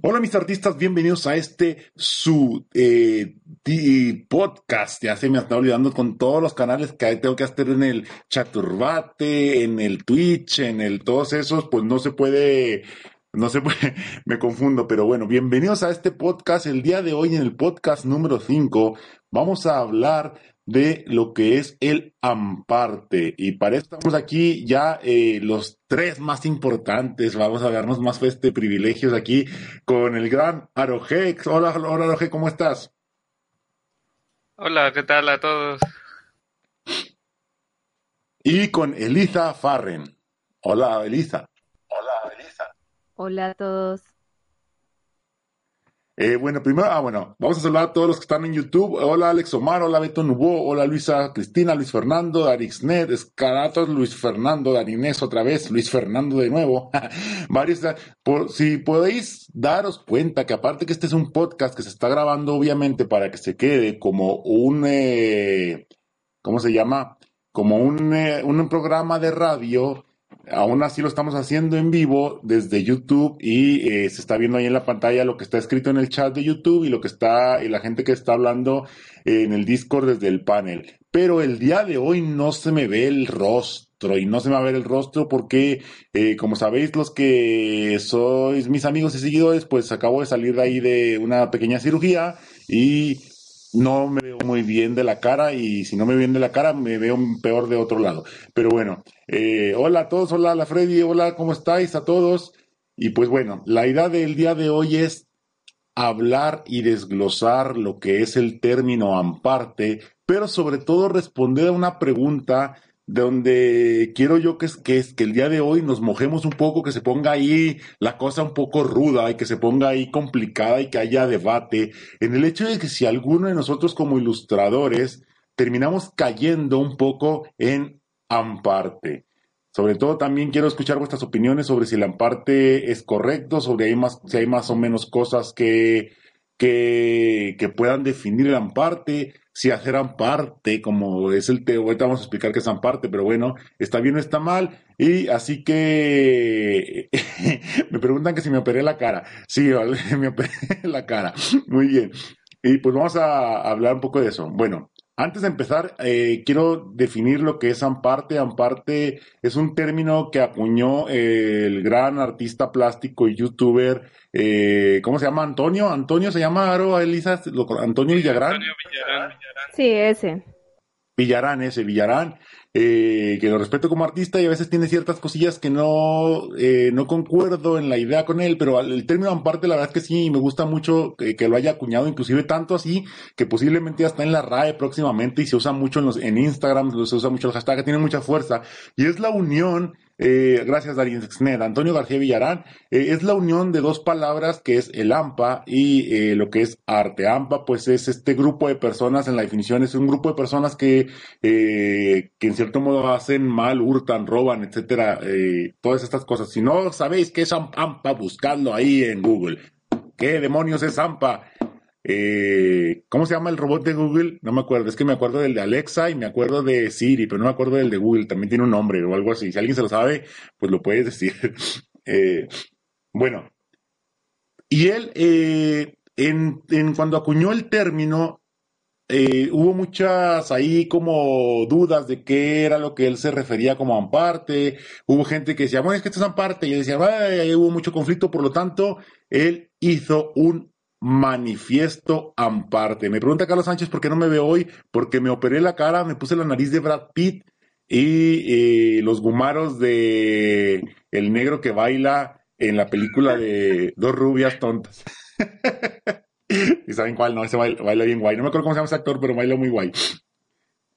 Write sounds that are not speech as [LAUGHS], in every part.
Hola mis artistas, bienvenidos a este su eh, podcast. Ya se me está olvidando con todos los canales que tengo que hacer en el Chaturbate, en el Twitch, en el todos esos, pues no se puede, no se [LAUGHS] puede, me confundo, pero bueno, bienvenidos a este podcast. El día de hoy en el podcast número 5 vamos a hablar de lo que es el Amparte. Y para eso estamos aquí ya eh, los tres más importantes. Vamos a darnos más este privilegios aquí con el gran Arojex. Hola, hola Aroje, ¿cómo estás? Hola, ¿qué tal a todos? Y con Elisa Farren. Hola, Elisa. Hola, a todos. Eh, bueno, primero, ah, bueno, vamos a saludar a todos los que están en YouTube. Hola Alex Omar, hola Beto Nubó, hola Luisa Cristina, Luis Fernando, Darixnet, Escaratos, Luis Fernando, Darinés otra vez, Luis Fernando de nuevo. [LAUGHS] Varios, por, si podéis daros cuenta que aparte que este es un podcast que se está grabando obviamente para que se quede como un, eh, ¿cómo se llama? Como un, eh, un programa de radio Aún así lo estamos haciendo en vivo desde YouTube y eh, se está viendo ahí en la pantalla lo que está escrito en el chat de YouTube y lo que está y la gente que está hablando en el Discord desde el panel. Pero el día de hoy no se me ve el rostro y no se me va a ver el rostro porque, eh, como sabéis, los que sois mis amigos y seguidores, pues acabo de salir de ahí de una pequeña cirugía y no me veo muy bien de la cara y si no me veo bien de la cara me veo peor de otro lado. Pero bueno, eh, hola a todos, hola a la Freddy, hola, ¿cómo estáis a todos? Y pues bueno, la idea del día de hoy es hablar y desglosar lo que es el término amparte, pero sobre todo responder a una pregunta donde quiero yo que que que el día de hoy nos mojemos un poco, que se ponga ahí la cosa un poco ruda y que se ponga ahí complicada y que haya debate en el hecho de que si alguno de nosotros como ilustradores terminamos cayendo un poco en amparte. Sobre todo también quiero escuchar vuestras opiniones sobre si el amparte es correcto, sobre si hay más o menos cosas que, que, que puedan definir el amparte, si eran parte, como es el teo, ahorita vamos a explicar qué es parte, pero bueno, está bien o está mal, y así que [LAUGHS] me preguntan que si me operé la cara, sí, [LAUGHS] me operé la cara, muy bien, y pues vamos a hablar un poco de eso. Bueno, antes de empezar, eh, quiero definir lo que es Amparte. Amparte es un término que acuñó el gran artista plástico y youtuber eh, ¿cómo se llama? Antonio, Antonio se llama Aro, Elisa, Antonio Villagrán. Antonio Villarán. Sí, ese. Villarán, ese, Villarán, eh, que lo respeto como artista y a veces tiene ciertas cosillas que no, eh, no concuerdo en la idea con él, pero el término aparte la verdad es que sí, me gusta mucho que, lo haya acuñado, inclusive tanto así que posiblemente ya está en la RAE próximamente y se usa mucho en, los, en Instagram, se usa mucho el hashtag, tiene mucha fuerza, y es la unión eh, gracias, Darín Sexned. Antonio García Villarán eh, es la unión de dos palabras que es el AMPA y eh, lo que es arte. AMPA, pues es este grupo de personas, en la definición es un grupo de personas que, que en cierto modo hacen mal, hurtan, roban, etcétera, todas estas cosas. Si no sabéis qué es AMPA, buscadlo ahí en Google. ¿Qué demonios es AMPA? Eh, ¿Cómo se llama el robot de Google? No me acuerdo. Es que me acuerdo del de Alexa y me acuerdo de Siri, pero no me acuerdo del de Google. También tiene un nombre o algo así. Si alguien se lo sabe, pues lo puedes decir. [LAUGHS] Eh, bueno. Y él, eh, en, cuando acuñó el término, hubo muchas ahí como dudas de qué era lo que él se refería como amparte. Hubo gente que decía, bueno, es que esto es amparte. Y yo decía, ahí hubo mucho conflicto, por lo tanto, él hizo un manifiesto amparte. Me pregunta Carlos Sánchez por qué no me veo hoy, porque me operé la cara, me puse la nariz de Brad Pitt y los gumaros de el negro que baila en la película de Dos rubias tontas. [LAUGHS] y saben cuál, no, ese baila, bien guay. No me acuerdo cómo se llama ese actor, pero baila muy guay.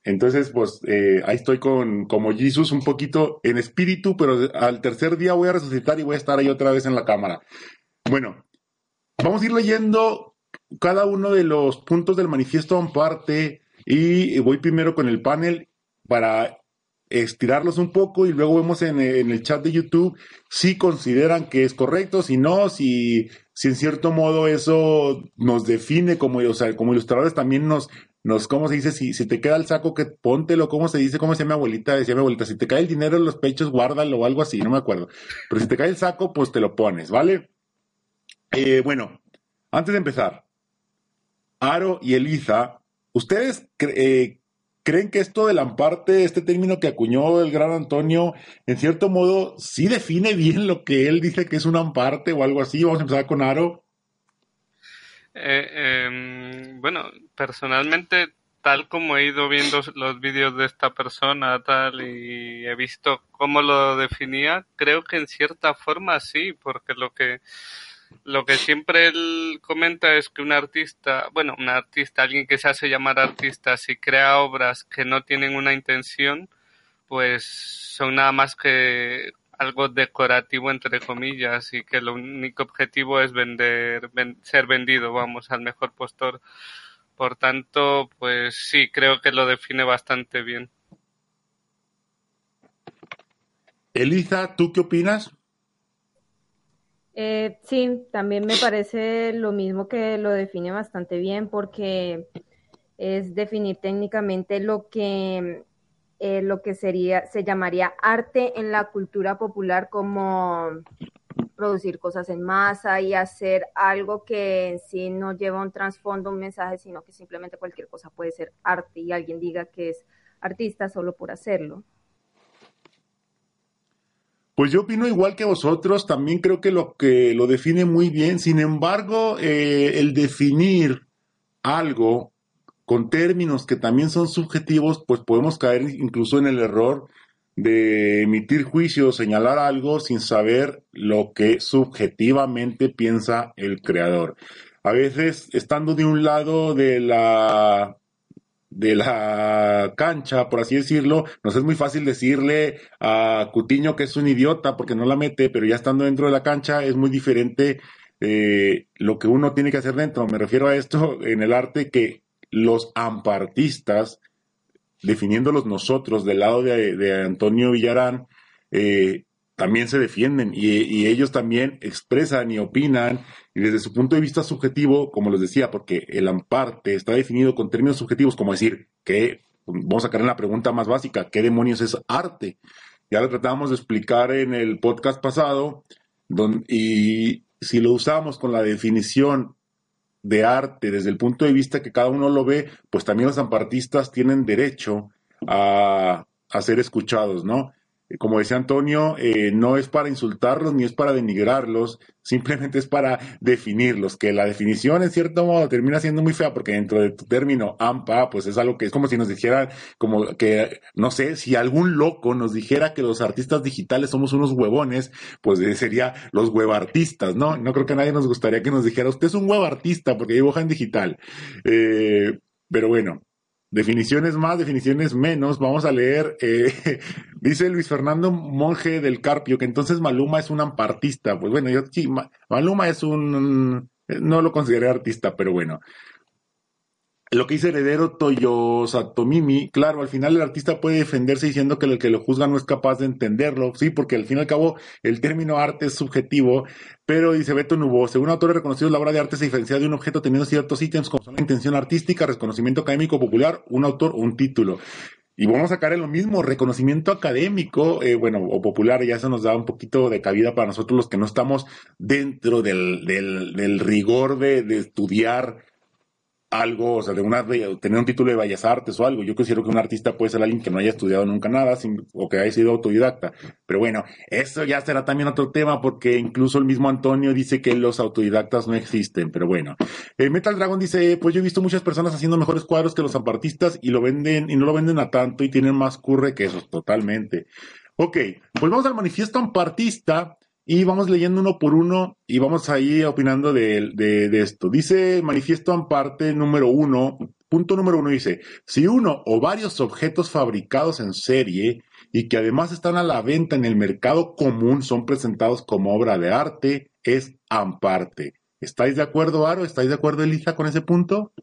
Entonces, pues eh, ahí estoy con como Jesus un poquito en espíritu, pero al tercer día voy a resucitar y voy a estar ahí otra vez en la cámara. Bueno, Vamos a ir leyendo cada uno de los puntos del manifiesto en parte y voy primero con el panel para estirarlos un poco y luego vemos en, el chat de YouTube si consideran que es correcto, si no, si, si en cierto modo eso nos define como, o sea, como ilustradores también nos, nos, ¿cómo se dice? Si, te queda el saco, que póntelo, ¿cómo se dice? ¿Cómo decía mi abuelita? Decía mi abuelita, si te cae el dinero en los pechos, guárdalo o algo así, no me acuerdo. Pero si te cae el saco, pues te lo pones, ¿vale? Eh, bueno, antes de empezar, Aro y Eliza, ¿ustedes eh, creen que esto del amparte, este término que acuñó el gran Antonio, en cierto modo, sí define bien lo que él dice que es un amparte o algo así? Vamos a empezar con Aro. Eh, em, bueno, personalmente, tal como he ido viendo los vídeos de esta persona, tal, y he visto cómo lo definía, creo que en cierta forma sí, porque lo que lo que siempre él comenta es que un artista, bueno, un artista, alguien que se hace llamar artista, si crea obras que no tienen una intención, pues son nada más que algo decorativo entre comillas y que el único objetivo es vender, ser vendido, vamos, al mejor postor. Por tanto, pues sí, creo que lo define bastante bien. Elisa, ¿tú qué opinas? Eh, sí, también me parece lo mismo que lo define bastante bien porque es definir técnicamente lo que eh, lo que sería, se llamaría arte en la cultura popular como producir cosas en masa y hacer algo que en sí no lleva un trasfondo, un mensaje, sino que simplemente cualquier cosa puede ser arte y alguien diga que es artista solo por hacerlo. Pues yo opino igual que vosotros, también creo que lo que lo define muy bien, sin embargo, eh, el definir algo con términos que también son subjetivos, pues podemos caer incluso en el error de emitir juicio, señalar algo sin saber lo que subjetivamente piensa el creador. A veces, estando de un lado de la de la cancha, por así decirlo, nos es muy fácil decirle a Cutiño que es un idiota porque no la mete, pero ya estando dentro de la cancha es muy diferente eh, lo que uno tiene que hacer dentro. Me refiero a esto en el arte que los ampartistas, definiéndolos nosotros del lado de, Antonio Villarán, eh, también se defienden y, ellos también expresan y opinan y desde su punto de vista subjetivo, como les decía, porque el amparte está definido con términos subjetivos, como decir que, vamos a sacar en la pregunta más básica, ¿qué demonios es arte? Ya lo tratábamos de explicar en el podcast pasado, y si lo usamos con la definición de arte desde el punto de vista que cada uno lo ve, pues también los zampartistas tienen derecho a, a ser escuchados, ¿no? Como decía Antonio, eh, no es para insultarlos ni es para denigrarlos, simplemente es para definirlos, que la definición en cierto modo termina siendo muy fea porque dentro de tu término AMPA, pues es algo que es como si nos dijeran, como que, no sé, si algún loco nos dijera que los artistas digitales somos unos huevones, pues sería los huevartistas, ¿no? No creo que a nadie nos gustaría que nos dijera, usted es un huevartista porque dibuja en digital. Eh, pero bueno, Definiciones más, definiciones menos. Vamos a leer, eh, [LAUGHS] dice Luis Fernando Monje del Carpio, que entonces Maluma es un ampartista. Pues bueno, yo sí, Maluma es un, no lo consideré artista, pero bueno lo que dice Heredero Toyo Satomimi, claro, al final el artista puede defenderse diciendo que el que lo juzga no es capaz de entenderlo, sí, porque al fin y al cabo el término arte es subjetivo, pero dice Beto Nubo, según autores reconocidos, la obra de arte se diferencia de un objeto teniendo ciertos ítems como son la intención artística, reconocimiento académico popular, un autor, un título. Y vamos a sacar en lo mismo, reconocimiento académico, eh, bueno, o popular, ya eso nos da un poquito de cabida para nosotros los que no estamos dentro del, del, del rigor de, de estudiar algo, o sea, de una, tener un título de Bellas Artes o algo. Yo considero que un artista puede ser alguien que no haya estudiado nunca nada o que haya sido autodidacta. Pero bueno, eso ya será también otro tema porque incluso el mismo Antonio dice que los autodidactas no existen. Pero bueno, eh, Metal Dragon dice, pues yo he visto muchas personas haciendo mejores cuadros que los ampartistas y lo venden y no lo venden a tanto y tienen más curre que esos, totalmente. Ok, pues vamos al manifiesto ampartista y vamos leyendo uno por uno y vamos ahí opinando de, esto. Dice manifiesto en parte número uno, punto número uno dice, si uno o varios objetos fabricados en serie y que además están a la venta en el mercado común son presentados como obra de arte, es amparte. ¿Estáis de acuerdo, Aro? ¿Estáis de acuerdo, Elisa, con ese punto?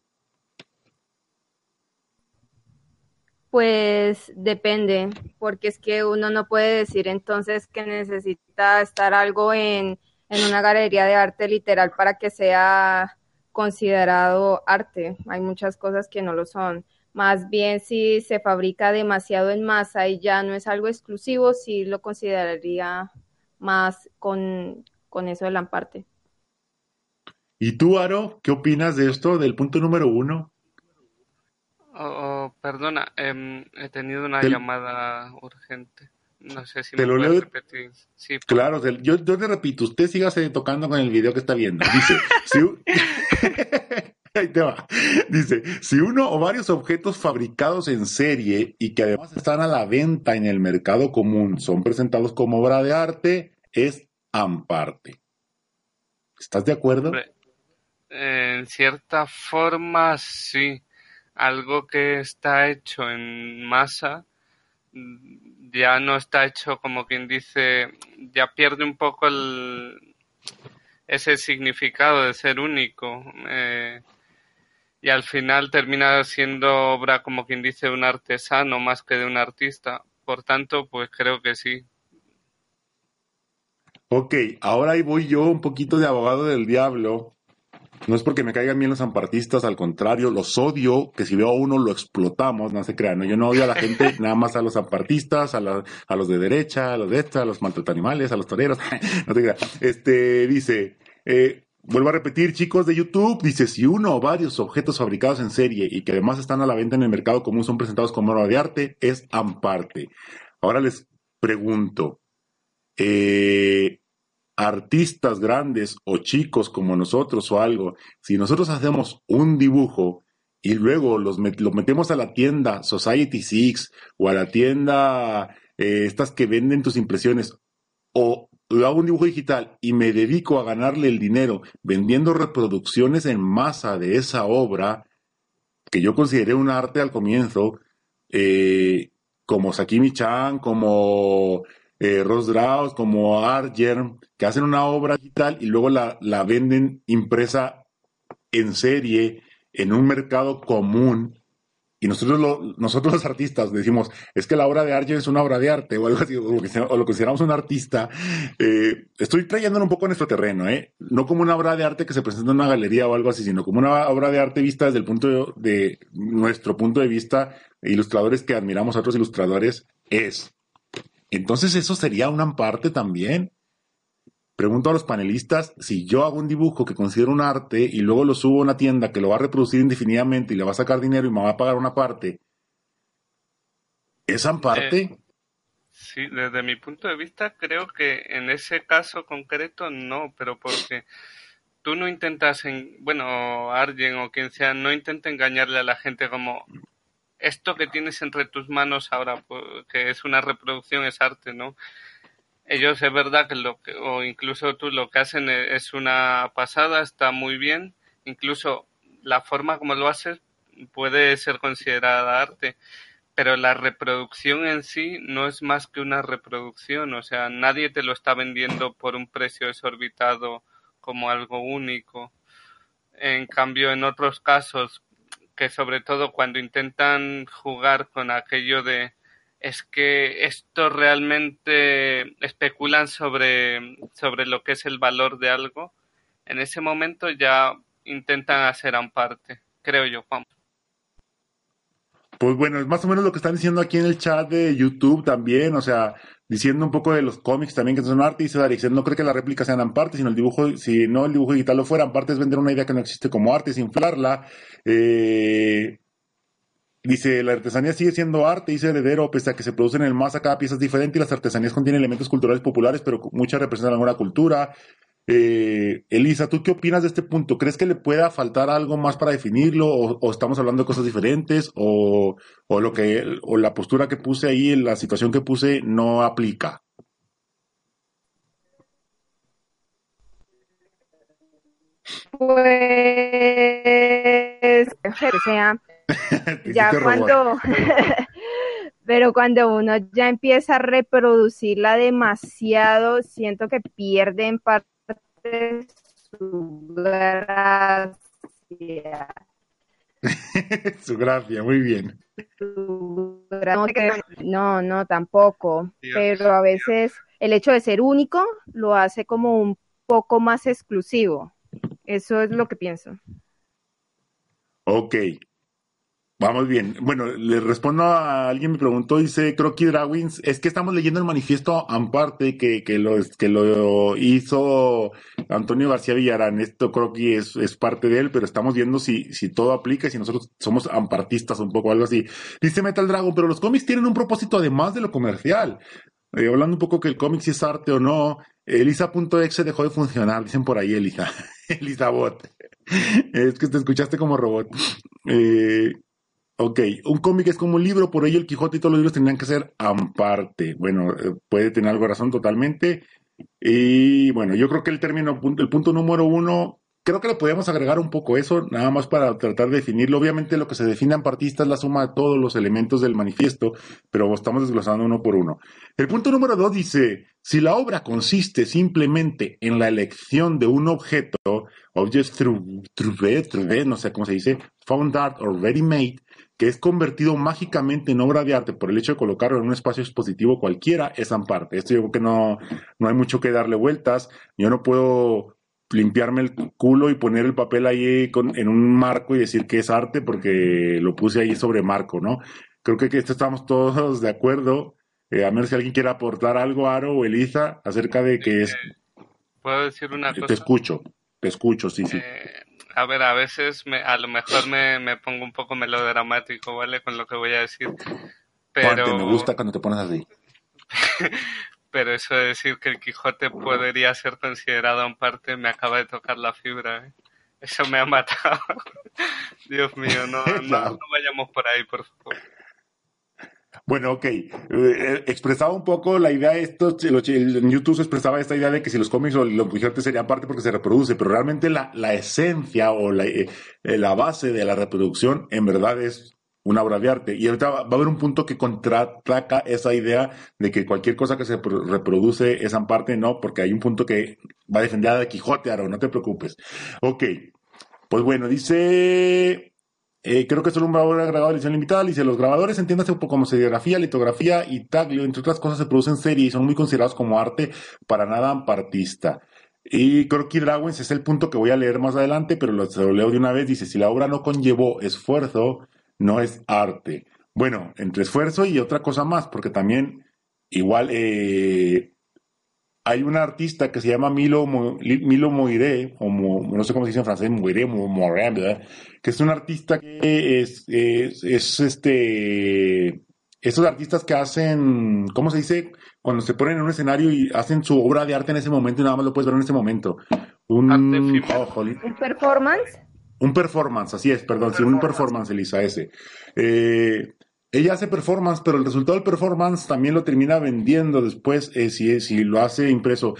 Pues depende, porque es que uno no puede decir entonces que necesita estar algo en, en una galería de arte literal para que sea considerado arte. Hay muchas cosas que no lo son. Más bien si se fabrica demasiado en masa y ya no es algo exclusivo, sí lo consideraría más con, con eso de la parte. ¿Y tú, Aro, qué opinas de esto, del punto número uno? Oh, perdona, em, he tenido una llamada urgente. No sé si te me lo puedes leo. repetir. Sí, Claro, yo, yo te repito, usted siga tocando con el video que está viendo. Dice, [LAUGHS] si, [LAUGHS] Ahí te va. Dice, si uno o varios objetos fabricados en serie y que además están a la venta en el mercado común son presentados como obra de arte, es amparte. ¿Estás de acuerdo? Hombre, en cierta forma, sí. Algo que está hecho en masa ya no está hecho como quien dice, ya pierde un poco el, ese significado de ser único. eh, y al final termina siendo obra como quien dice de un artesano más que de un artista. Por tanto, pues creo que sí. Ok, ahora voy yo un poquito de abogado del diablo. No es porque me caigan bien los ampartistas, al contrario, los odio, que si veo a uno lo explotamos, no se crean, ¿no? Yo no odio a la gente, [LAUGHS] nada más a los ampartistas, a, la- a los de derecha, a los de esta, a los maltrato animales, a los toreros, [LAUGHS] no te creas. Este, dice, eh, vuelvo a repetir, chicos de YouTube, dice, si uno o varios objetos fabricados en serie y que además están a la venta en el mercado común son presentados como obra de arte, es amparte. Ahora les pregunto, eh, artistas grandes o chicos como nosotros o algo, si nosotros hacemos un dibujo y luego los lo metemos a la tienda Society Six o a la tienda eh, estas que venden tus impresiones o hago un dibujo digital y me dedico a ganarle el dinero vendiendo reproducciones en masa de esa obra que yo consideré un arte al comienzo, eh, como Sakimi Chan, como eh, Ross Draus, como Argerm, que hacen una obra digital y luego la, la venden impresa en serie en un mercado común. Y nosotros, nosotros los artistas decimos, es que la obra de Argerm es una obra de arte o algo así, o lo, o lo consideramos un artista. Eh, estoy trayéndolo un poco a nuestro terreno, ¿eh? No como una obra de arte que se presenta en una galería o algo así, sino como una obra de arte vista desde el punto de nuestro punto de vista, ilustradores que admiramos a otros ilustradores, es. Entonces, ¿eso sería una parte también? Pregunto a los panelistas si yo hago un dibujo que considero un arte y luego lo subo a una tienda que lo va a reproducir indefinidamente y le va a sacar dinero y me va a pagar una parte. ¿Es parte? Sí, desde mi punto de vista creo que en ese caso concreto no, pero porque tú no intentas, en, bueno, Arjen o quien sea, no intenta engañarle a la gente como esto que tienes entre tus manos ahora, pues, que es una reproducción, es arte, ¿no? Ellos es verdad que lo que, o incluso tú lo que hacen e- es una pasada, está muy bien, incluso la forma como lo haces puede ser considerada arte pero la reproducción en sí no es más que una reproducción, o sea, nadie te lo está vendiendo por un precio exorbitado como algo único. En cambio, en otros casos, que sobre todo cuando intentan jugar con aquello de es que esto realmente especulan sobre, sobre lo que es el valor de algo, en ese momento ya intentan hacer amparte, creo yo, Juan. Pues bueno, es más o menos lo que están diciendo aquí en el chat de YouTube también, o sea, diciendo un poco de los cómics también que son arte, dice Darix, no creo que las réplicas sean en parte, sino el dibujo, si no el dibujo digital lo fuera, en parte es vender una idea que no existe como arte, es inflarla. Eh, dice, la artesanía sigue siendo arte, dice Heredero, pese a que se producen en masa, cada pieza es diferente y las artesanías contienen elementos culturales populares, pero muchas representan alguna cultura. Eh, Elisa, ¿tú qué opinas de este punto? ¿Crees que le pueda faltar algo más para definirlo o, estamos hablando de cosas diferentes o, o lo que o la postura que puse ahí, la situación que puse no aplica? Pues, o sea, [LAUGHS] ya cuando, [LAUGHS] pero cuando uno ya empieza a reproducirla demasiado, siento que pierde en parte su gracia. [LAUGHS] Su gracia, muy bien. No, no, tampoco. Pero a veces el hecho de ser único lo hace como un poco más exclusivo. Eso es lo que pienso. Ok, Vamos bien. Bueno, le respondo a alguien me preguntó, dice Crocky Drawings, es que estamos leyendo el manifiesto Amparte que, que, lo, que lo hizo Antonio García Villarán. Esto Crocky es, es parte de él, pero estamos viendo si, si todo aplica, si nosotros somos ampartistas un poco, algo así. Dice Metal Dragon, pero los cómics tienen un propósito además de lo comercial. Eh, hablando un poco que el cómic si es arte o no, Elisa.exe dejó de funcionar, dicen por ahí Elisa. [LAUGHS] Elisa Bot. es que te escuchaste como robot. Eh, Ok, un cómic es como un libro, por ello el Quijote y todos los libros tendrían que ser aparte. Bueno, eh, puede tener algo de razón totalmente. Y bueno, yo creo que el término, el punto número uno, creo que le podemos agregar un poco eso, nada más para tratar de definirlo. Obviamente lo que se define ampartista es la suma de todos los elementos del manifiesto, pero estamos desglosando uno por uno. El punto número dos dice, si la obra consiste simplemente en la elección de un objeto, object through, through, no sé cómo se dice, found art or ready made, que es convertido mágicamente en obra de arte por el hecho de colocarlo en un espacio expositivo cualquiera, es Amparte. Esto yo creo que no, no hay mucho que darle vueltas. Yo no puedo limpiarme el culo y poner el papel ahí en un marco y decir que es arte porque lo puse ahí sobre marco, ¿no? Creo que, esto estamos todos de acuerdo. Eh, a menos si alguien quiere aportar algo, Aro o Elisa, acerca de que es... ¿Puedo decir una cosa? Te escucho, te escucho, sí, sí. A ver, a veces me, a lo mejor me, me, pongo un poco melodramático, ¿vale? Con lo que voy a decir. Pero... me gusta cuando te pones así. [LAUGHS] pero eso de decir que el Quijote podría ser considerado en parte me acaba de tocar la fibra. ¿eh? Eso me ha matado. [LAUGHS] Dios mío, no, [LAUGHS] no vayamos por ahí, por favor. Bueno, ok. Eh, expresaba un poco la idea, esto, en YouTube expresaba esta idea de que si los cómics o los gigantes serían parte porque se reproduce, pero realmente la, la esencia o la, eh, la, base de la reproducción en verdad es una obra de arte. Y ahorita va, a haber un punto que contraataca esa idea de que cualquier cosa que se reproduce es en parte, no, porque hay un punto que va a defender a Quijote, Aro, no te preocupes. Ok. Pues bueno, dice eh, creo que es un grabador agregado de edición limitada. Dice, los grabadores, entiéndase un poco como serigrafía, litografía y taglio, entre otras cosas, se producen en serie y son muy considerados como arte para nada ampartista. Y creo que Dragons es el punto que voy a leer más adelante, pero lo, lo leo de una vez. Dice, si la obra no conllevó esfuerzo, no es arte. Bueno, entre esfuerzo y otra cosa más, porque también igual eh, hay un artista que se llama Milo, Milo Moiré, o no sé cómo se dice en francés, Moiré, Moiré, ¿verdad? que es un artista que es, es, este, esos artistas que hacen, ¿cómo se dice? Cuando se ponen en un escenario y hacen su obra de arte en ese momento y nada más lo puedes ver en ese momento. Un, oh, ¿Un performance. Un performance, así es, perdón, sí, un performance, Elisa, ese. Eh, ella hace performance, pero el resultado del performance también lo termina vendiendo después eh, si, si lo hace impreso.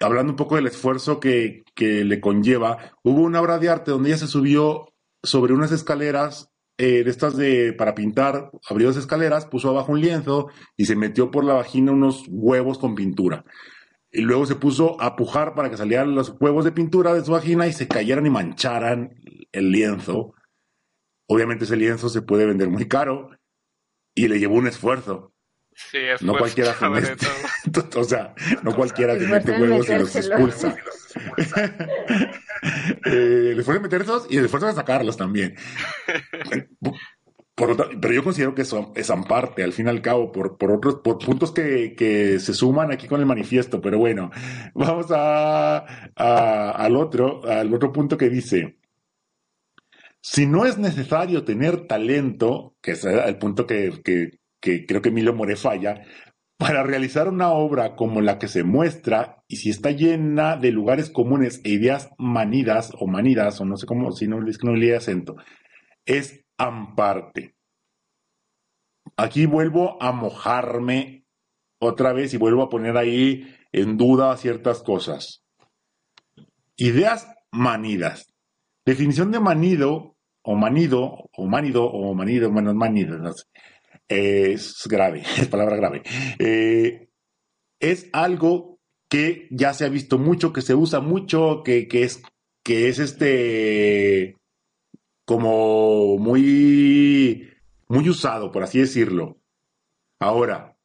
Hablando un poco del esfuerzo que, que, le conlleva, hubo una obra de arte donde ella se subió sobre unas escaleras eh, de estas de para pintar, abrió las escaleras, puso abajo un lienzo y se metió por la vagina unos huevos con pintura. Y luego se puso a pujar para que salieran los huevos de pintura de su vagina y se cayeran y mancharan el lienzo. Obviamente ese lienzo se puede vender muy caro y le llevó un esfuerzo. Sí, no cualquiera [LAUGHS] se mete, [LAUGHS] o sea, no cualquiera se mete huevos y los expulsa. [LAUGHS] eh, el esfuerzo de meterlos y el esfuerzo de sacarlos también. pero yo considero que eso es parte, al fin y al cabo, por, por otros por puntos que, que, se suman aquí con el manifiesto. Pero bueno, vamos a, al otro, al otro punto que dice. Si no es necesario tener talento, que es el punto que, creo que Milo More falla, para realizar una obra como la que se muestra, y si está llena de lugares comunes e ideas manidas o manidas, o no sé cómo, si no, es no le acento, es amparte. Aquí vuelvo a mojarme otra vez y vuelvo a poner ahí en duda ciertas cosas. Ideas manidas. Definición de manido o manido, o manido, o manido, menos manido, no sé. es grave, [LAUGHS] es palabra grave. Eh, es algo que ya se ha visto mucho, que se usa mucho, que, que es, que es este, como muy, muy usado, por así decirlo. Ahora,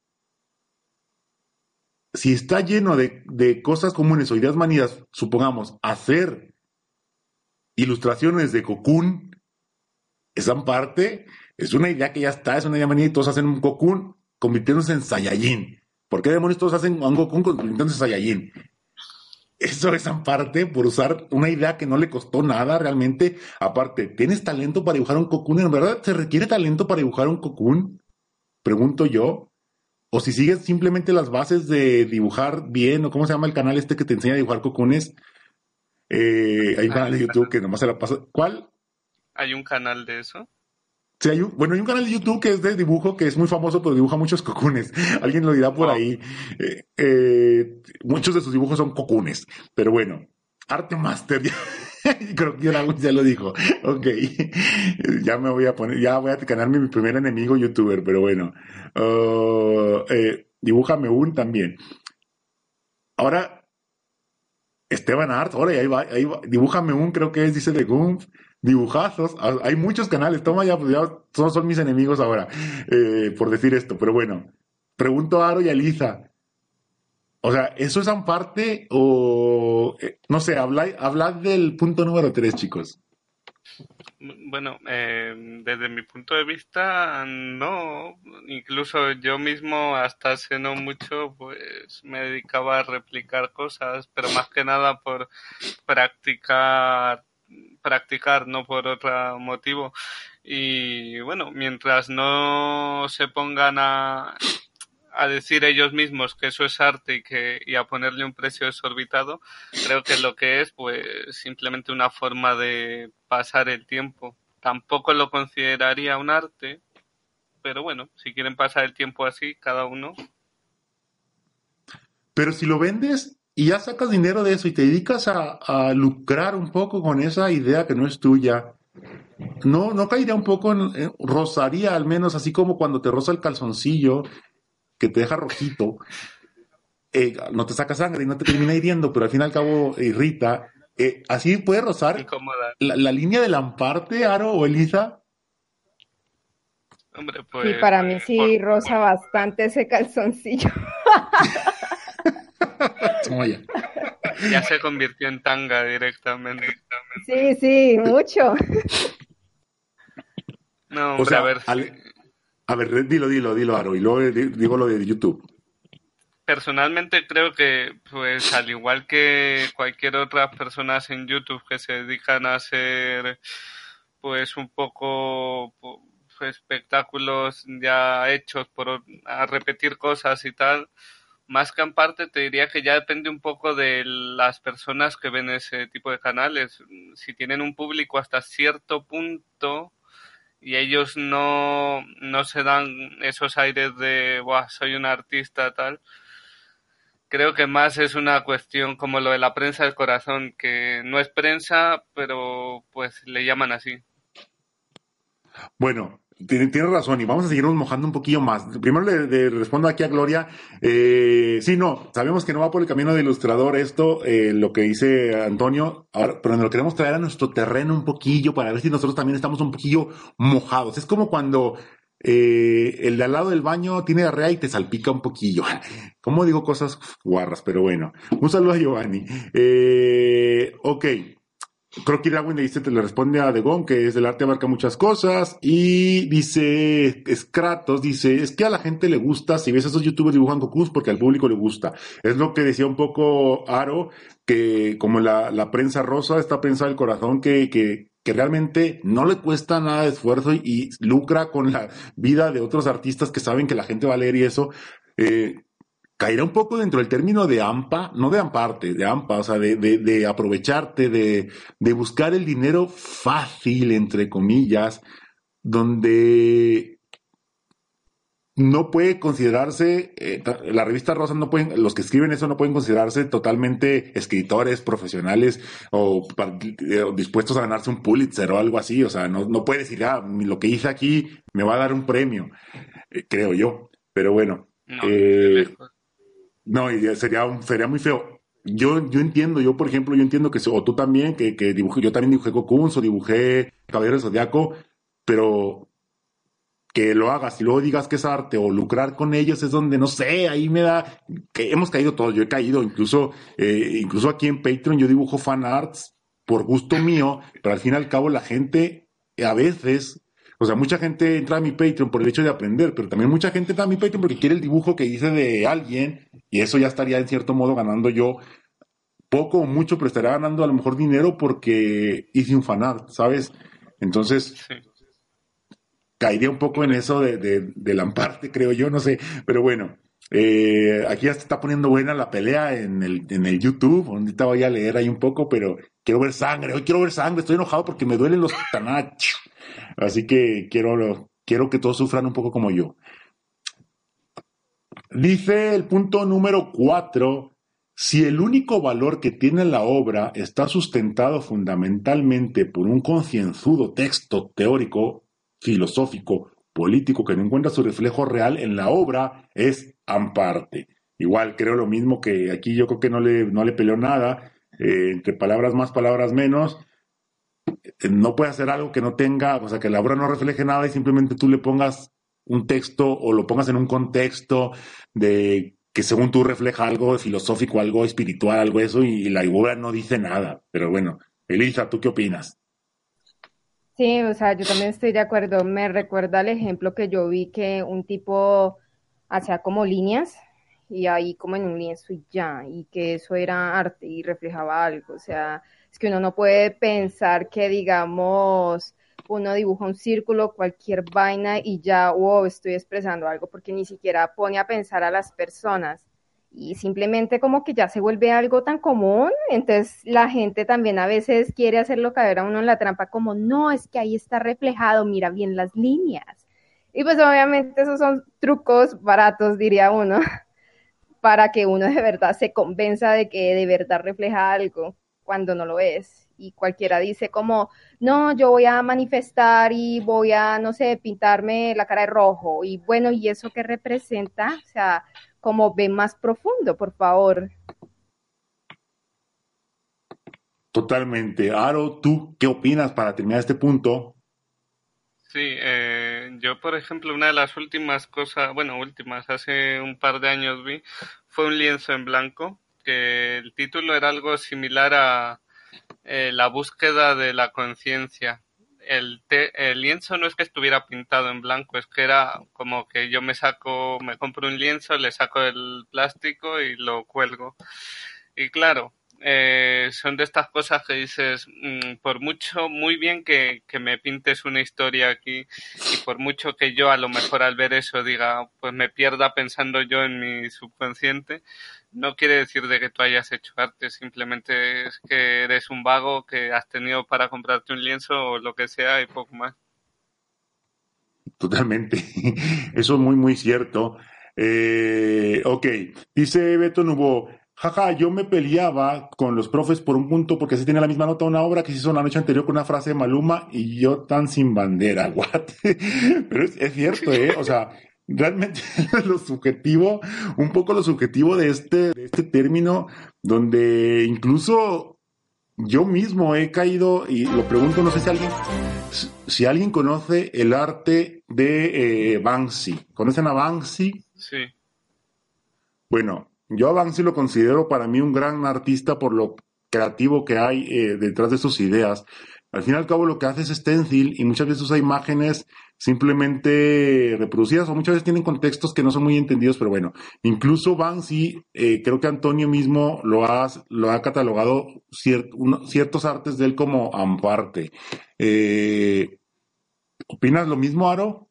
si está lleno de, de cosas comunes o ideas manidas, supongamos, hacer ilustraciones de Cocoon, esa parte es una idea que ya está, es una idea manía y todos hacen un Cocoon convirtiéndose en Saiyajin. ¿Por qué demonios todos hacen un Goku convirtiéndose en Saiyajin? Eso es parte por usar una idea que no le costó nada realmente. Aparte, ¿tienes talento para dibujar un Cocoon? ¿En verdad se requiere talento para dibujar un Cocoon? Pregunto yo. O si sigues simplemente las bases de dibujar bien, o cómo se llama el canal este que te enseña a dibujar cocunes. Eh, hay un canal de YouTube que nomás se la pasa. ¿Cuál? ¿Hay un canal de eso? Sí, hay un, bueno, hay un canal de YouTube que es de dibujo, que es muy famoso, pero dibuja muchos cocunes. [LAUGHS] Alguien lo dirá por ahí. Eh, eh, muchos de sus dibujos son cocunes. Pero bueno, Arte Master, [LAUGHS] creo que ya lo dijo. Ok, [LAUGHS] ya me voy a poner, ya voy a ganarme mi primer enemigo youtuber, pero bueno. Uh, eh, dibújame un también. Ahora, Esteban Art, ahora ahí va, ahí va, dibújame un, creo que es, dice de Gumpf dibujazos. Ah, hay muchos canales. Toma ya, pues ya todos son mis enemigos ahora, eh, por decir esto. Pero bueno, pregunto a Aro y a Lisa. O sea, ¿eso es parte o eh, no sé, hablad, del punto número tres, chicos? Bueno, eh, desde mi punto de vista, no. Incluso yo mismo hasta hace no mucho, pues me dedicaba a replicar cosas, pero más que nada por practicar practicar, no por otro motivo. Y bueno, mientras no se pongan a, a decir ellos mismos que eso es arte y que y a ponerle un precio desorbitado, creo que lo que es pues simplemente una forma de pasar el tiempo. Tampoco lo consideraría un arte, pero bueno, si quieren pasar el tiempo así, cada uno. Pero si lo vendes, y ya sacas dinero de eso y te dedicas a, lucrar un poco con esa idea que no es tuya, no, no caería un poco en, rosaría al menos, así como cuando te roza el calzoncillo, que te deja rojito, eh, no te saca sangre y no te termina hiriendo, pero al fin y al cabo irrita. Eh, así puede rozar la, la, línea de Lamparte, Aro o Elisa. Hombre, pues, sí, para mí sí roza bastante ese calzoncillo. [LAUGHS] ya. se convirtió en tanga directamente. Sí, sí, mucho. No, hombre, a ver. A ver, dilo, dilo, dilo, Aro, y luego digo lo de YouTube. Personalmente creo que, pues, al igual que cualquier otra personas en YouTube que se dedican a hacer, pues, un poco pues, espectáculos ya hechos por a repetir cosas y tal, más que en parte te diría que ya depende un poco de las personas que ven ese tipo de canales. Si tienen un público hasta cierto punto y ellos no, no se dan esos aires de, Buah, soy un artista tal, creo que más es una cuestión como lo de la prensa del corazón, que no es prensa, pero pues le llaman así. Bueno, tiene, razón y vamos a seguirnos mojando un poquillo más. Primero le, respondo aquí a Gloria. Eh, sí, no, sabemos que no va por el camino de ilustrador esto, eh, lo que dice Antonio, ahora, pero nos lo queremos traer a nuestro terreno un poquillo para ver si nosotros también estamos un poquillo mojados. Es como cuando eh, el de al lado del baño tiene diarrea y te salpica un poquillo. [LAUGHS] Como digo cosas guarras, pero bueno. Un saludo a Giovanni. Eh, ok. Creo que Darwin le dice, te le responde a Degon que es el arte abarca muchas cosas y dice, Kratos, dice, es que a la gente le gusta, si ves a esos youtubers dibujan Goku porque al público le gusta. Es lo que decía un poco Aro, que como la, la prensa rosa, esta prensa del corazón que, que, que realmente no le cuesta nada de esfuerzo y, lucra con la vida de otros artistas que saben que la gente va a leer y eso. Eh, caerá un poco dentro del término de AMPA, no de amparte, de AMPA, o sea, de, de, aprovecharte, de, de, buscar el dinero fácil, entre comillas, donde no puede considerarse, eh, la revista Rosa no pueden, los que escriben eso no pueden considerarse totalmente escritores profesionales o, eh, dispuestos a ganarse un Pulitzer o algo así, o sea, no, no puede decir, ah, lo que hice aquí me va a dar un premio, eh, creo yo, pero bueno. No, no, y sería, sería muy feo. yo, yo entiendo, yo por ejemplo, yo entiendo que, o tú también, que, que dibujé, yo también dibujé Cocoons o dibujé Caballero del Zodiaco, pero que lo hagas y luego digas que es arte o lucrar con ellos es donde, no sé, ahí me da, que hemos caído todos, yo he caído, incluso, eh, incluso aquí en Patreon yo dibujo fan arts por gusto mío, pero al fin y al cabo la gente a veces, o sea, mucha gente entra a mi Patreon por el hecho de aprender, pero también mucha gente entra a mi Patreon porque quiere el dibujo que hice de alguien y eso ya estaría en cierto modo ganando yo poco o mucho, pero estaría ganando a lo mejor dinero porque hice un fanart, ¿sabes? Entonces, caería un poco en eso de, de, Lamparte, creo yo, no sé, pero bueno. Eh, aquí ya se está poniendo buena la pelea en el, en el YouTube. Ahorita voy a leer ahí un poco, pero quiero ver sangre. Hoy quiero ver sangre. Estoy enojado porque me duelen los tanachos. Así que quiero, quiero que todos sufran un poco como yo. Dice el punto número cuatro, si el único valor que tiene la obra está sustentado fundamentalmente por un concienzudo texto teórico, filosófico, político que no encuentra su reflejo real en la obra, es amparte. Igual creo lo mismo que aquí yo creo que no le, no le peleó nada, eh, entre palabras más, palabras menos. Eh, no puede hacer algo que no tenga, o sea, que la obra no refleje nada y simplemente tú le pongas un texto o lo pongas en un contexto de que según tú refleja algo filosófico, algo espiritual, algo eso, y, la obra no dice nada. Pero bueno, Elisa, ¿tú qué opinas? Sí, o sea, yo también estoy de acuerdo. Me recuerda el ejemplo que yo vi que un tipo hacía como líneas y ahí como en un lienzo y ya, y que eso era arte y reflejaba algo. O sea, es que uno no puede pensar que, digamos, uno dibuja un círculo, cualquier vaina y ya, wow, estoy expresando algo, porque ni siquiera pone a pensar a las personas y simplemente como que ya se vuelve algo tan común, entonces la gente también a veces quiere hacerlo caer a uno en la trampa como, no, es que ahí está reflejado, mira bien las líneas. Y pues obviamente esos son trucos baratos, diría uno, [LAUGHS] para que uno de verdad se convenza de que de verdad refleja algo cuando no lo es y cualquiera dice como, no, yo voy a manifestar y voy a, no sé, pintarme la cara de rojo. Y bueno, ¿y eso qué representa? O sea, como ve más profundo, por favor. Totalmente. Aro, ¿tú qué opinas para terminar este punto? Sí, eh, yo por ejemplo una de las últimas cosas, bueno, últimas, hace un par de años vi, fue un lienzo en blanco, que el título era algo similar a eh, la búsqueda de la conciencia. El, el lienzo no es que estuviera pintado en blanco, es que era como que yo me saco, me compro un lienzo, le saco el plástico y lo cuelgo. Y claro, eh, son de estas cosas que dices, mm, por mucho, muy bien que, que, me pintes una historia aquí y por mucho que yo a lo mejor al ver eso diga, pues me pierda pensando yo en mi subconsciente, no quiere decir de que tú hayas hecho arte, simplemente es que eres un vago que has tenido para comprarte un lienzo o lo que sea y poco más. Totalmente, [LAUGHS] eso es muy, muy cierto. Eh, ok, dice Beto Nubo, jaja, yo me peleaba con los profes por un punto porque se tiene la misma nota una obra que se hizo la noche anterior con una frase de Maluma y yo tan sin bandera, [LAUGHS] what? Pero es, es cierto, ¿eh? O sea, realmente [LAUGHS] lo subjetivo, un poco lo subjetivo de este, de este término, donde incluso yo mismo he caído, y lo pregunto, no sé si alguien, si alguien conoce el arte de eh, Banksy. ¿Conocen a Banksy? Sí. Bueno, yo a Banksy lo considero para mí un gran artista por lo creativo que hay eh, detrás de sus ideas. Al fin y al cabo lo que hace es stencil y muchas veces usa imágenes simplemente reproducidas o muchas veces tienen contextos que no son muy entendidos, pero bueno, incluso Banksy, eh, creo que Antonio mismo lo ha, lo ha catalogado ciertos artes de él como amparte. Eh, ¿Opinas lo mismo, Aro?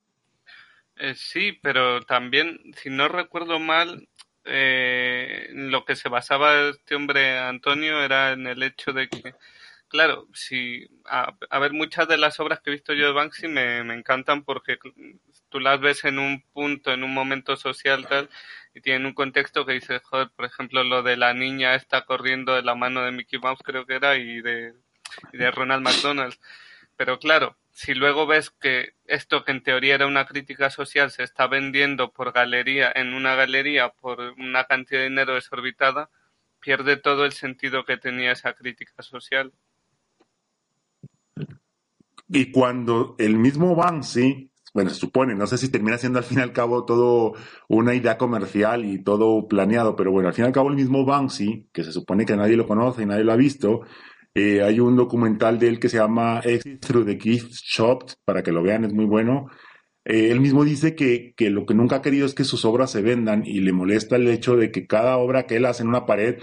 Eh, sí, pero también, si no recuerdo mal, eh, lo que se basaba este hombre Antonio era en el hecho de que claro, si a, ver muchas de las obras que he visto yo de Banksy me, me encantan porque tú las ves en un punto, en un momento social tal y tienen un contexto que dice, joder, por ejemplo, lo de la niña está corriendo de la mano de Mickey Mouse creo que era y de, y de Ronald McDonald. Pero claro, si luego ves que esto que en teoría era una crítica social se está vendiendo por galería, en una galería por una cantidad de dinero desorbitada, pierde todo el sentido que tenía esa crítica social. Y cuando el mismo Banksy, bueno, se supone, no sé si termina siendo al fin y al cabo todo una idea comercial y todo planeado, pero bueno, al fin y al cabo el mismo Banksy, que se supone que nadie lo conoce y nadie lo ha visto, eh, hay un documental de él que se llama Exit Through the Gift Shop, para que lo vean, es muy bueno. Eh, él mismo dice que, que, lo que nunca ha querido es que sus obras se vendan y le molesta el hecho de que cada obra que él hace en una pared,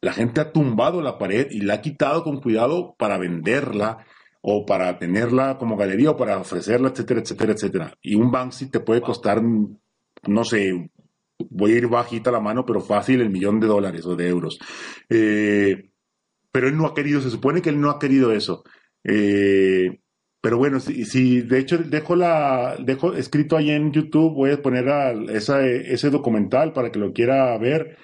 la gente ha tumbado la pared y la ha quitado con cuidado para venderla o para tenerla como galería o para ofrecerla, etcétera, etcétera, etcétera. Y un Banksy te puede costar, no sé, voy a ir bajita la mano, pero fácil el millón de dólares o de euros. Eh, pero él no ha querido, se supone que él no ha querido eso. Eh, pero bueno, si, si, de hecho dejo la dejo escrito ahí en YouTube, voy a poner a esa, ese documental para que lo quiera ver.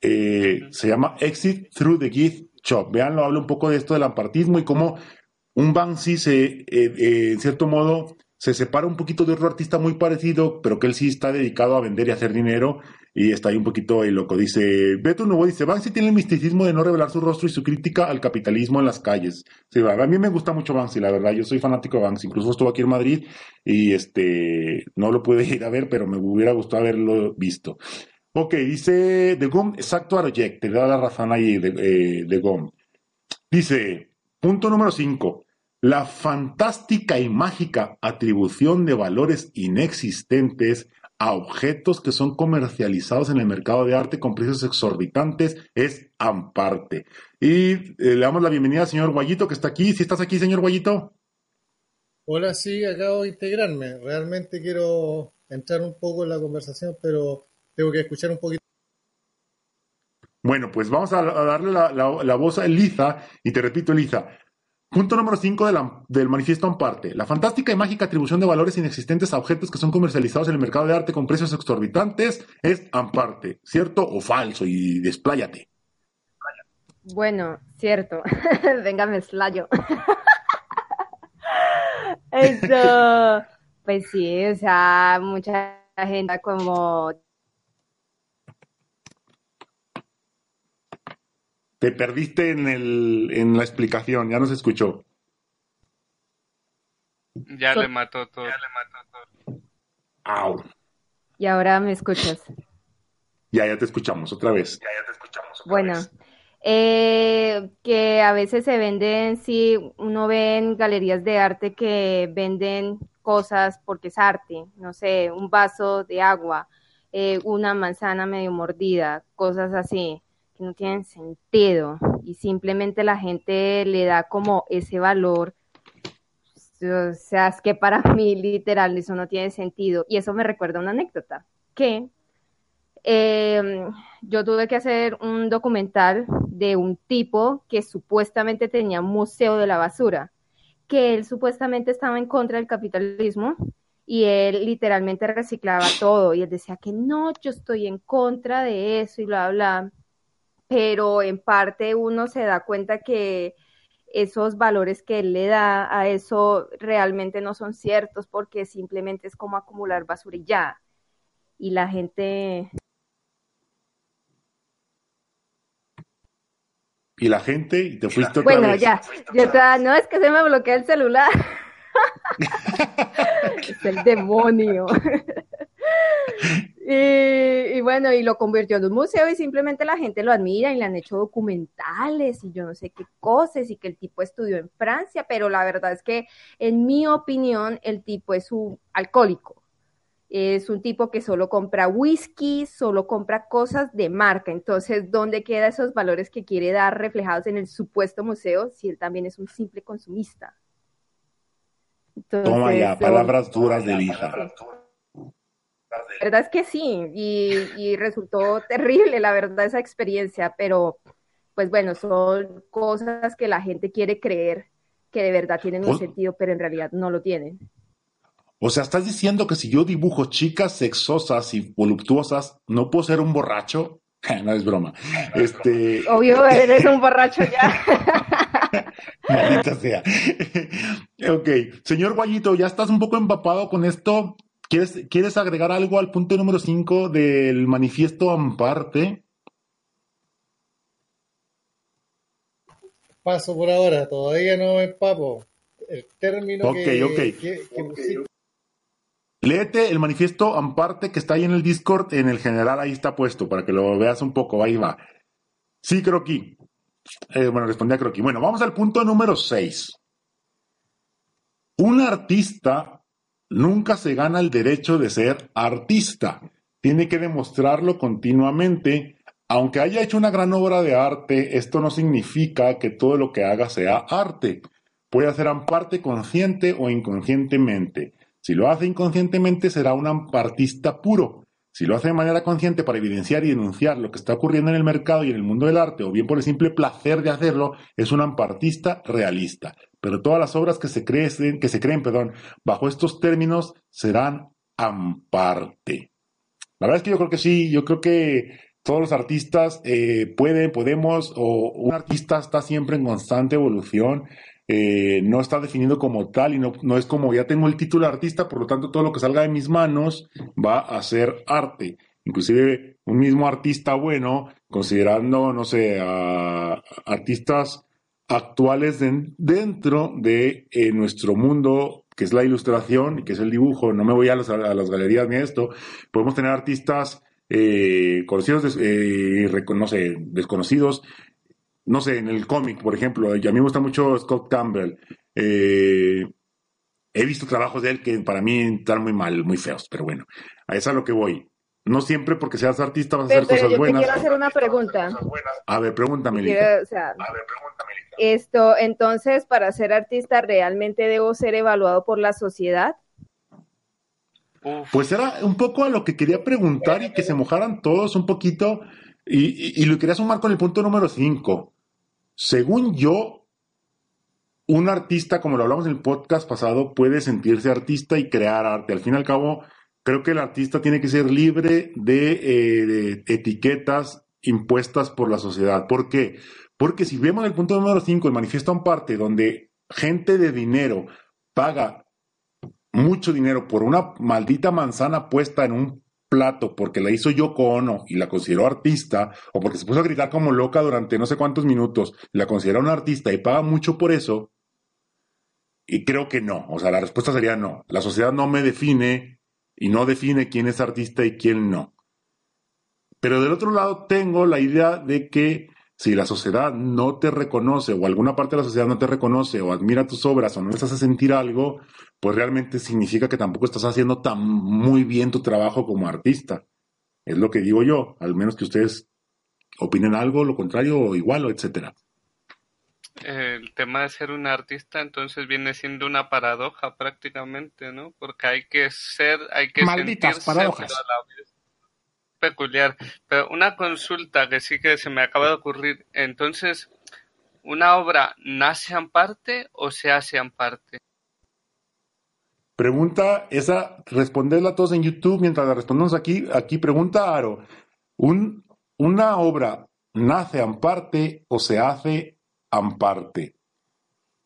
Eh, se llama Exit Through the Gift Shop. Veanlo, habla un poco de esto del ampartismo y cómo un Banksy se, eh, eh, en cierto modo, se separa un poquito de otro artista muy parecido, pero que él sí está dedicado a vender y hacer dinero y está ahí un poquito loco. Dice, Beto Nuevo dice, Banksy tiene el misticismo de no revelar su rostro y su crítica al capitalismo en las calles. Sí, a mí me gusta mucho Banksy, la verdad, yo soy fanático de Banksy, incluso estuvo aquí en Madrid y este, no lo pude [LAUGHS] ir a ver, pero me hubiera gustado haberlo visto. Ok, dice The Gum, exacto a reject, te da la razón ahí de, eh, de. Dice, punto número 5. La fantástica y mágica atribución de valores inexistentes a objetos que son comercializados en el mercado de arte con precios exorbitantes es amparte. Y eh, le damos la bienvenida al señor Guayito que está aquí. ¿Si estás aquí, señor Guayito? Hola, sí, acabo de integrarme. Realmente quiero entrar un poco en la conversación, pero tengo que escuchar un poquito. Bueno, pues vamos a, darle la, la voz a Eliza, y te repito, Eliza, Punto número 5 del manifiesto Amparte. La fantástica y mágica atribución de valores inexistentes a objetos que son comercializados en el mercado de arte con precios exorbitantes es Amparte. ¿Cierto o falso? Y despláyate. Bueno, cierto. [LAUGHS] Venga, me explayo. [LAUGHS] Eso, pues sí, o sea, mucha gente como Te perdiste en, el, en la explicación, ya no se escuchó. Ya le mató todo. Ya le mató todo. Au. Y ahora me escuchas. Ya, ya te escuchamos otra vez. Ya, ya te escuchamos otra bueno, Eh, que a veces se venden, sí, uno ve en galerías de arte que venden cosas porque es arte, no sé, un vaso de agua, eh, una manzana medio mordida, cosas así no tienen sentido y simplemente la gente le da como ese valor. O sea, es que para [LAUGHS] mí literal eso no tiene sentido. Y eso me recuerda una anécdota, que em, yo tuve que hacer un documental de un tipo que supuestamente tenía un museo de la basura, que él supuestamente estaba en contra del capitalismo y él literalmente reciclaba todo y él decía que no, yo estoy en contra de eso y bla, bla pero en parte uno se da cuenta que esos valores que él le da a eso realmente no son ciertos porque simplemente es como acumular basura y ya. Y la gente... Y la gente, y te fuiste otra Bueno, ya, ya no es que se me bloquea el celular. [LAUGHS] es el demonio. [LAUGHS] y, bueno, y lo convirtió en un museo y simplemente la gente lo admira y le han hecho documentales y yo no sé qué cosas y que el tipo estudió en Francia, pero la verdad es que en mi opinión el tipo es un alcohólico. Es un tipo que solo compra whisky, solo compra cosas de marca. Entonces, ¿dónde quedan esos valores que quiere dar reflejados en el supuesto museo si él también es un simple consumista? Toma ya, palabras duras de hija. La verdad es que sí, y, resultó [LAUGHS] terrible, la verdad, esa experiencia, pero pues bueno, son cosas que la gente quiere creer que de verdad tienen un sentido, pero en realidad no lo tienen. O sea, estás diciendo que si yo dibujo chicas sexosas y voluptuosas, ¿no puedo ser un borracho? [LAUGHS] no es broma. Este... Obvio, eres un borracho ya. [LAUGHS] Maldita sea. ok, señor Guayito, ya estás un poco empapado con esto. ¿Quieres, ¿Quieres agregar algo al punto número 5 del manifiesto Amparte? paso por ahora, todavía no me empapo. El término que, que, Léete el manifiesto Amparte que está ahí en el Discord, en el general ahí está puesto, para que lo veas un poco, ahí va. Sí, Croqui. Eh, bueno, respondí a Croqui. Bueno, vamos al punto número 6. Un artista nunca se gana el derecho de ser artista. Tiene que demostrarlo continuamente. Aunque haya hecho una gran obra de arte, esto no significa que todo lo que haga sea arte. Puede hacer amparte consciente o inconscientemente. Si lo hace inconscientemente será un ampartista puro. Si lo hace de manera consciente para evidenciar y denunciar lo que está ocurriendo en el mercado y en el mundo del arte, o bien por el simple placer de hacerlo, es un ampartista realista. Pero todas las obras que se creen, que se creen perdón, bajo estos términos serán amparte. La verdad es que yo creo que sí, yo creo que todos los artistas eh, pueden, podemos, o un artista está siempre en constante evolución eh, no está definido como tal y no, no, es como ya tengo el título de artista, por lo tanto todo lo que salga de mis manos va a ser arte. Inclusive un mismo artista bueno, considerando, no sé, artistas actuales dentro de eh, nuestro mundo, que es la ilustración y que es el dibujo, no me voy a, las galerías ni a esto, podemos tener artistas eh, conocidos, no sé, desconocidos, no sé, en el cómic, por ejemplo, a mí me gusta mucho Scott Campbell. Eh, he visto trabajos de él que para mí están muy mal, muy feos, pero bueno, a eso es a lo que voy. No siempre porque seas artista vas a hacer cosas yo buenas. Te quiero hacer una pregunta. A ver, pregúntame. Quiero, o sea, a ver, pregúntame. Esto, entonces, para ser artista, ¿realmente debo ser evaluado por la sociedad? Pues era un poco a lo que quería preguntar y que se mojaran todos un poquito. Y, y lo quería sumar con el punto número 5. Según yo, un artista, como lo hablamos en el podcast pasado, puede sentirse artista y crear arte. Al fin y al cabo, creo que el artista tiene que ser libre de, eh, etiquetas impuestas por la sociedad. ¿Por qué? Porque si vemos el punto número 5, el manifiesto en parte, donde gente de dinero paga mucho dinero por una maldita manzana puesta en un plato porque la hizo Yoko Ono y la consideró artista, o porque se puso a gritar como loca durante no sé cuántos minutos, la considera una artista y paga mucho por eso, y creo que no. O sea, la respuesta sería no. La sociedad no me define y no define quién es artista y quién no. Pero del otro lado tengo la idea de que si la sociedad no te reconoce o alguna parte de la sociedad no te reconoce o admira tus obras o no les hace sentir algo, pues realmente significa que tampoco estás haciendo tan muy bien tu trabajo como artista. Es lo que digo yo, al menos que ustedes opinen algo, lo contrario o igual o etcétera. El tema de ser un artista entonces viene siendo una paradoja prácticamente, ¿no? Porque hay que ser, hay que Malditas paradojas peculiar. Pero una consulta que sí que se me acaba de ocurrir. Entonces, ¿una obra nace en parte o se hace en parte? Pregunta esa, responderla todos en YouTube mientras la respondemos aquí. Aquí pregunta Aro, ¿un, ¿una obra nace en parte o se hace en parte?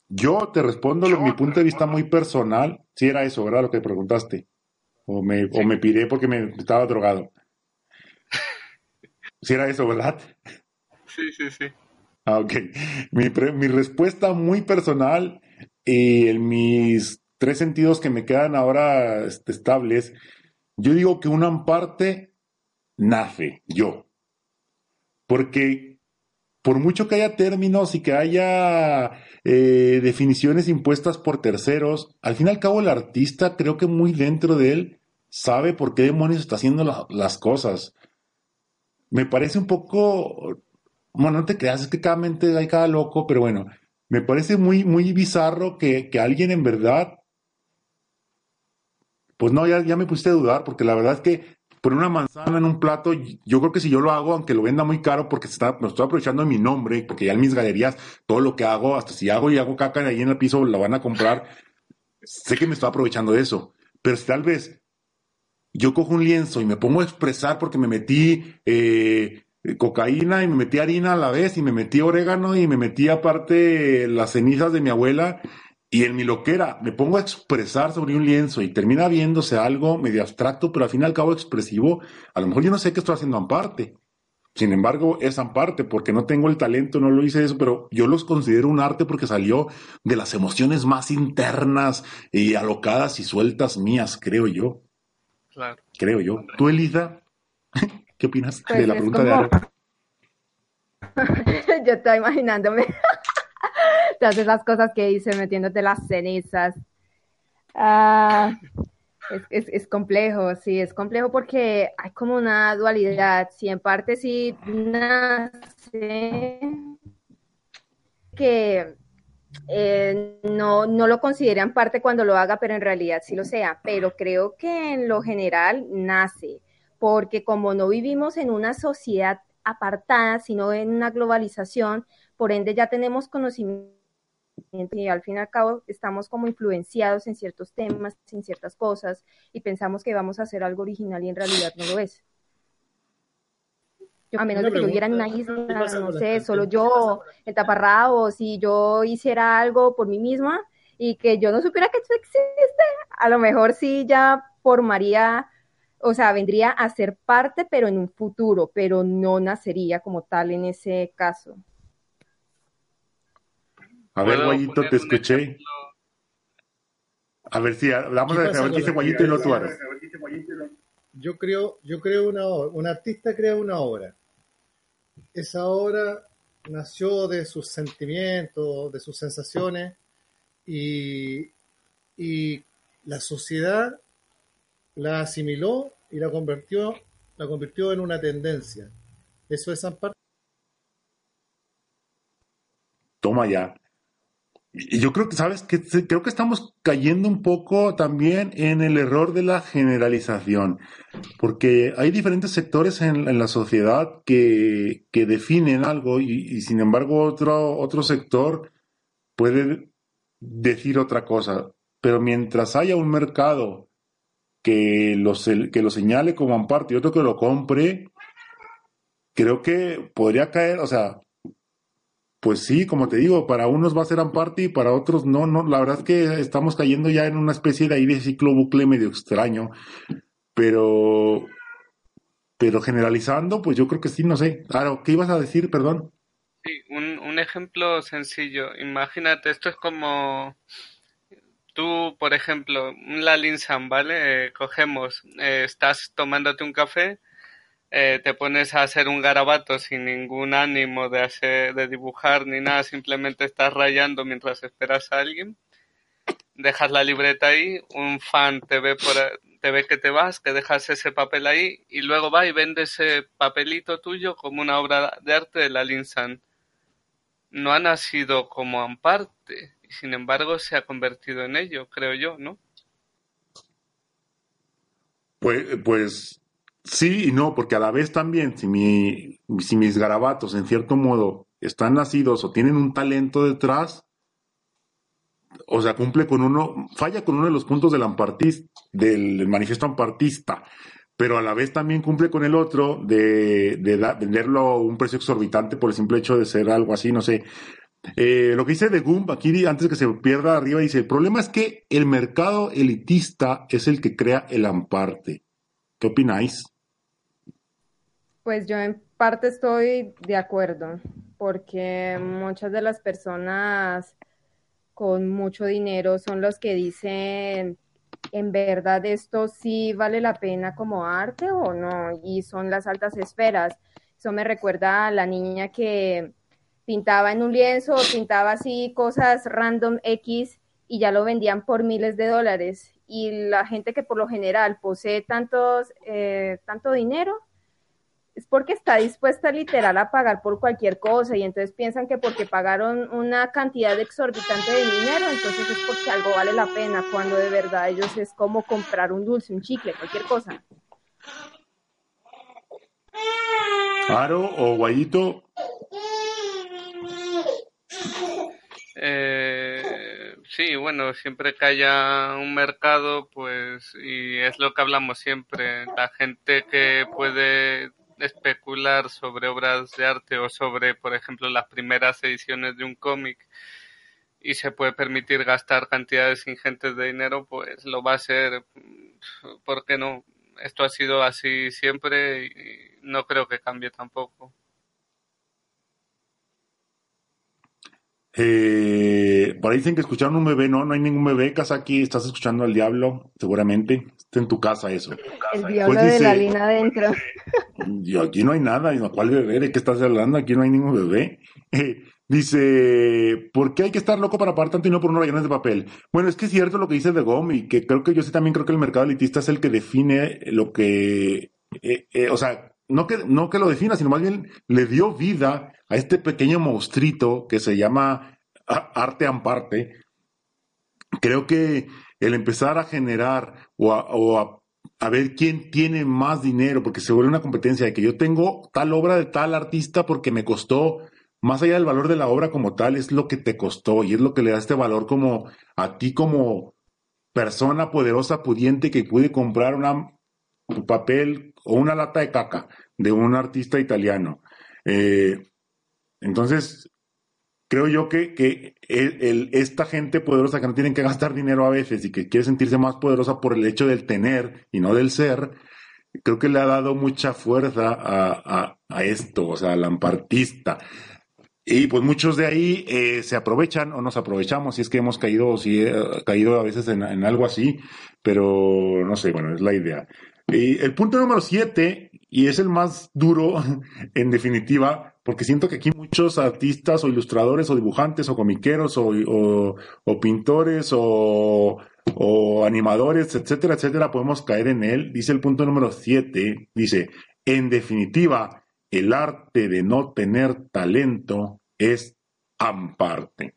Yo te respondo desde mi punto de vista muy personal, si era eso, ¿verdad? Lo que preguntaste. O me, o me piré porque me estaba drogado. [LAUGHS] Si era eso, ¿verdad? Sí, sí, sí. Ah, ok. Mi, mi respuesta muy personal y en mis tres sentidos que me quedan ahora este, estables, yo digo que una parte nace, yo. Porque por mucho que haya términos y que haya eh, definiciones impuestas por terceros, al fin y al cabo el artista creo que muy dentro de él sabe por qué demonios está haciendo las cosas. Me parece un poco, bueno, no te creas, es que cada mente hay cada loco, pero bueno, me parece muy, muy bizarro que, alguien en verdad, pues no, ya, ya me pusiste a dudar, porque la verdad es que por una manzana en un plato, yo creo que si yo lo hago, aunque lo venda muy caro, porque está, me estoy aprovechando de mi nombre, porque ya en mis galerías, todo lo que hago, hasta si hago y hago caca ahí en el piso, la van a comprar, sé que me estoy aprovechando de eso. Pero si tal vez yo cojo un lienzo y me pongo a expresar porque me metí eh, cocaína y me metí harina a la vez y me metí orégano y me metí aparte las cenizas de mi abuela y en mi loquera me pongo a expresar sobre un lienzo y termina viéndose algo medio abstracto, pero al fin y al cabo expresivo, a lo mejor yo no sé qué estoy haciendo en parte. Sin embargo, es parte porque no tengo el talento, no lo hice eso, pero yo los considero un arte porque salió de las emociones más internas y alocadas y sueltas mías, creo yo. Claro. Creo yo. ¿Tú, Elisa? [LAUGHS] ¿Qué opinas Pues de la es pregunta de Aro? [LAUGHS] Yo estaba imaginándome [LAUGHS] todas esas cosas que hice metiéndote las cenizas. Es, es, es complejo, sí, es complejo porque hay como una dualidad. Si en parte sí nace que eh, no, no lo consideran parte cuando lo haga, pero en realidad sí lo sea. Pero creo que en lo general nace, porque como no vivimos en una sociedad apartada, sino en una globalización, por ende ya tenemos conocimiento y al fin y al cabo estamos como influenciados en ciertos temas, en ciertas cosas, y pensamos que vamos a hacer algo original y en realidad no lo es. Yo, a menos de que yo viviera en una pregunta, ¿qué isla, no sé, solo yo, en taparrabos, si yo hiciera algo por mí misma y que yo no supiera que eso existe, a lo mejor sí ya formaría, o sea, vendría a ser parte, pero en un futuro, pero no nacería como tal en ese caso. A ver, ¿Puedo Guayito, te escuché. ejemplo? A ver si, vamos ¿Qué a ver qué dice Guayito y luego tú. Yo creo, yo creo una obra, un artista crea una obra. Esa obra nació de sus sentimientos, de sus sensaciones y, y la sociedad la asimiló y la convirtió, la convirtió en una tendencia. Eso es parte Toma ya. Yo creo que, ¿sabes? Que creo que estamos cayendo un poco también en el error de la generalización, porque hay diferentes sectores en, la sociedad que, que definen algo y, sin embargo otro, otro sector puede decir otra cosa. Pero mientras haya un mercado que lo, que lo señale como amparte y otro que lo compre, creo que podría caer, o sea, pues sí, como te digo, para unos va a ser Amparty y para otros no, no. La verdad es que estamos cayendo ya en una especie de ahí de ciclo bucle medio extraño. Pero, pero generalizando, pues yo creo que sí, no sé. Claro, ¿qué ibas a decir? Perdón. Sí, un, un ejemplo sencillo. Imagínate, esto es como tú, por ejemplo, un Lalinsan, ¿vale? Eh, cogemos, eh, estás tomándote un café, eh, te pones a hacer un garabato sin ningún ánimo de hacer, de dibujar ni nada, simplemente estás rayando mientras esperas a alguien. Dejas la libreta ahí, un fan te ve por, te ve que te vas, que dejas ese papel ahí y luego va y vende ese papelito tuyo como una obra de arte de Lalinsan no ha nacido como Amparte, y sin embargo se ha convertido en ello, creo yo, ¿no? Pues, pues sí y no, porque a la vez también, si, mi, si mis garabatos en cierto modo están nacidos o tienen un talento detrás, o sea, cumple con uno, falla con uno de los puntos del ampartista, del manifiesto ampartista, pero a la vez también cumple con el otro de, venderlo a un precio exorbitante por el simple hecho de ser algo así, no sé. Eh, lo que dice de Goomb aquí, antes que se pierda arriba, dice, el problema es que el mercado elitista es el que crea el amparte. ¿Qué opináis? Pues yo en parte estoy de acuerdo, porque muchas de las personas con mucho dinero son los que dicen, en verdad esto sí vale la pena como arte o no, y son las altas esferas. Eso me recuerda a la niña que pintaba en un lienzo, pintaba así cosas random X y ya lo vendían por miles de dólares. Y la gente que por lo general posee tantos, eh, tanto dinero, es porque está dispuesta literal a pagar por cualquier cosa y entonces piensan que porque pagaron una cantidad exorbitante de dinero, entonces es porque algo vale la pena, cuando de verdad ellos es como comprar un dulce, un chicle, cualquier cosa. Aro o Guayito, Eh, sí, bueno, siempre que haya un mercado, pues, y es lo que hablamos siempre, la gente que puede especular sobre obras de arte o sobre, por ejemplo, las primeras ediciones de un cómic y se puede permitir gastar cantidades ingentes de dinero, pues lo va a hacer, ¿por qué no? Esto ha sido así siempre y no creo que cambie tampoco. Eh, por ahí dicen que escucharon un bebé, no, no hay ningún bebé, casa aquí, estás escuchando al diablo, seguramente, está en tu casa eso. El diablo pues de la lina adentro. [LAUGHS] Yo, aquí no hay nada, ¿cuál bebé? ¿De qué estás hablando? Aquí no hay ningún bebé. [LAUGHS] dice, ¿por qué hay que estar loco para pagar tanto y no por unos rayones de papel? Bueno, es que es cierto lo que dice de Gom y que creo que yo sí también creo que el mercado elitista es el que define lo que, eh, eh, o sea, no que, no que lo defina, sino más bien le dio vida a este pequeño monstruito que se llama arte amparte. Creo que el empezar a generar o a, a, ver quién tiene más dinero, porque se vuelve una competencia de que yo tengo tal obra de tal artista porque me costó, más allá del valor de la obra como tal, es lo que te costó y es lo que le da este valor como a ti como persona poderosa, pudiente que pude comprar una, un papel o una lata de caca de un artista italiano. Eh, entonces, creo yo que, que esta gente poderosa que no tienen que gastar dinero a veces y que quiere sentirse más poderosa por el hecho del tener y no del ser, creo que le ha dado mucha fuerza a, esto, o sea, al lampartista. Y pues muchos de ahí eh, se aprovechan o nos aprovechamos si es que hemos caído, si he caído a veces en, algo así, pero no sé, bueno, es la idea. El punto número siete y es el más duro, [LAUGHS] en definitiva, porque siento que aquí muchos artistas o ilustradores o dibujantes o comiqueros o, pintores o, o, animadores, etcétera, etcétera, podemos caer en él. Dice el punto número 7, dice, en definitiva, el arte de no tener talento es amparte.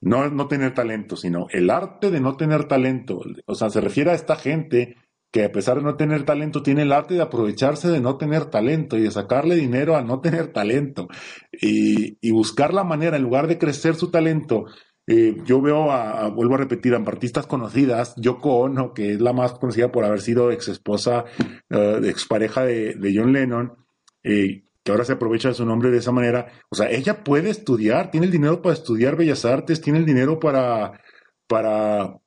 No, no tener talento, sino el arte de no tener talento. O sea, se refiere a esta gente que a pesar de no tener talento, tiene el arte de aprovecharse de no tener talento y de sacarle dinero a no tener talento y, buscar la manera, en lugar de crecer su talento, eh, yo veo, a, vuelvo a repetir, a artistas conocidas, Yoko Ono, que es la más conocida por haber sido ex esposa, uh, ex pareja de, John Lennon, eh, que ahora se aprovecha de su nombre de esa manera. O sea, ella puede estudiar, tiene el dinero para estudiar bellas artes, tiene el dinero para, para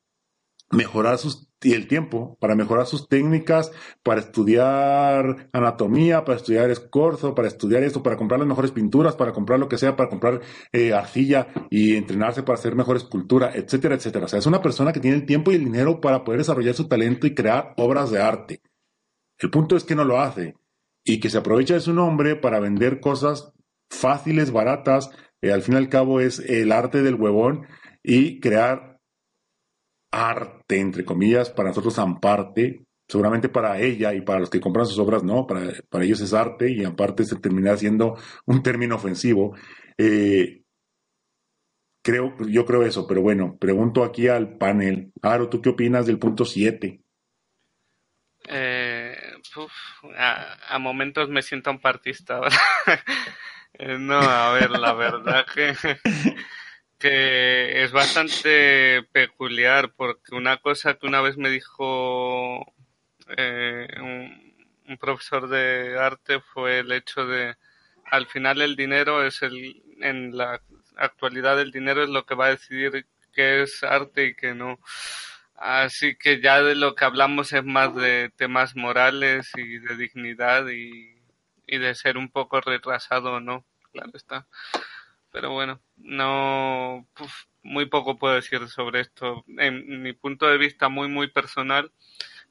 mejorar sus y el tiempo para mejorar sus técnicas, para estudiar anatomía, para estudiar escorzo, para estudiar esto, para comprar las mejores pinturas, para comprar lo que sea, para comprar eh, arcilla y entrenarse para hacer mejor escultura, etcétera, etcétera. O sea, es una persona que tiene el tiempo y el dinero para poder desarrollar su talento y crear obras de arte. El punto es que no lo hace y que se aprovecha de su nombre para vender cosas fáciles, baratas, eh, al fin y al cabo es el arte del huevón y crear arte, entre comillas, para nosotros amparte, seguramente para ella y para los que compran sus obras no, para, para ellos es arte y aparte se termina siendo un término ofensivo. Eh, creo, yo creo eso, pero bueno, pregunto aquí al panel. Aro, ¿tú qué opinas del punto 7? Eh, a, momentos me siento un partista. [LAUGHS] Eh, no, a ver, la verdad que que es bastante peculiar porque una cosa que una vez me dijo eh, un, profesor de arte fue el hecho de al final el dinero es el en la actualidad el dinero es lo que va a decidir qué es arte y qué no. Así que ya de lo que hablamos es más de temas morales y de dignidad y, y de ser un poco retrasado no claro está pero bueno, no, muy poco puedo decir sobre esto. En mi punto de vista muy, muy personal,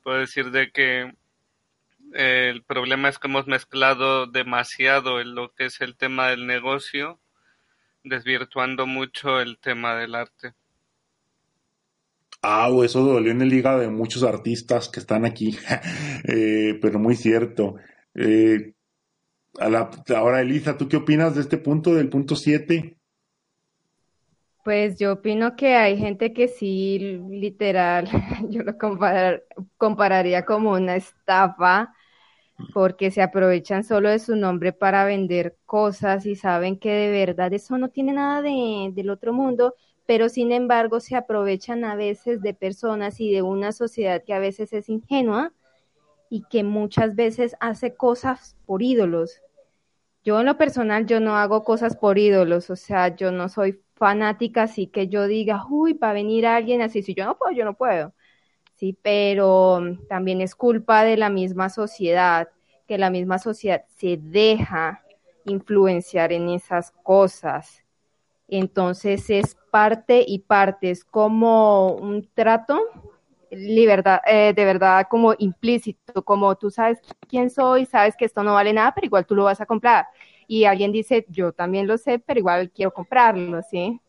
puedo decir de que eh, el problema es que hemos mezclado demasiado en lo que es el tema del negocio, desvirtuando mucho el tema del arte. Ah, eso dolió en el hígado de muchos artistas que están aquí, [LAUGHS] eh, pero muy cierto. Eh, ahora, Elisa, ¿tú qué opinas de este punto, del punto 7? Pues yo opino que hay gente que sí, literal, [LAUGHS] yo lo compararía como una estafa, porque se aprovechan solo de su nombre para vender cosas y saben que de verdad eso no tiene nada de, del otro mundo, pero sin embargo se aprovechan a veces de personas y de una sociedad que a veces es ingenua y que muchas veces hace cosas por ídolos. Yo en lo personal, yo no hago cosas por ídolos, o sea, yo no soy fanática, así que yo diga, uy, va a venir alguien así, si yo no puedo, yo no puedo. Sí, pero también es culpa de la misma sociedad que la misma sociedad se deja influenciar en esas cosas. Entonces es parte y parte, es como un trato libertad, eh, de verdad como implícito, como tú sabes quién soy, sabes que esto no vale nada, pero igual tú lo vas a comprar. Y alguien dice, yo también lo sé, pero igual quiero comprarlo, ¿sí?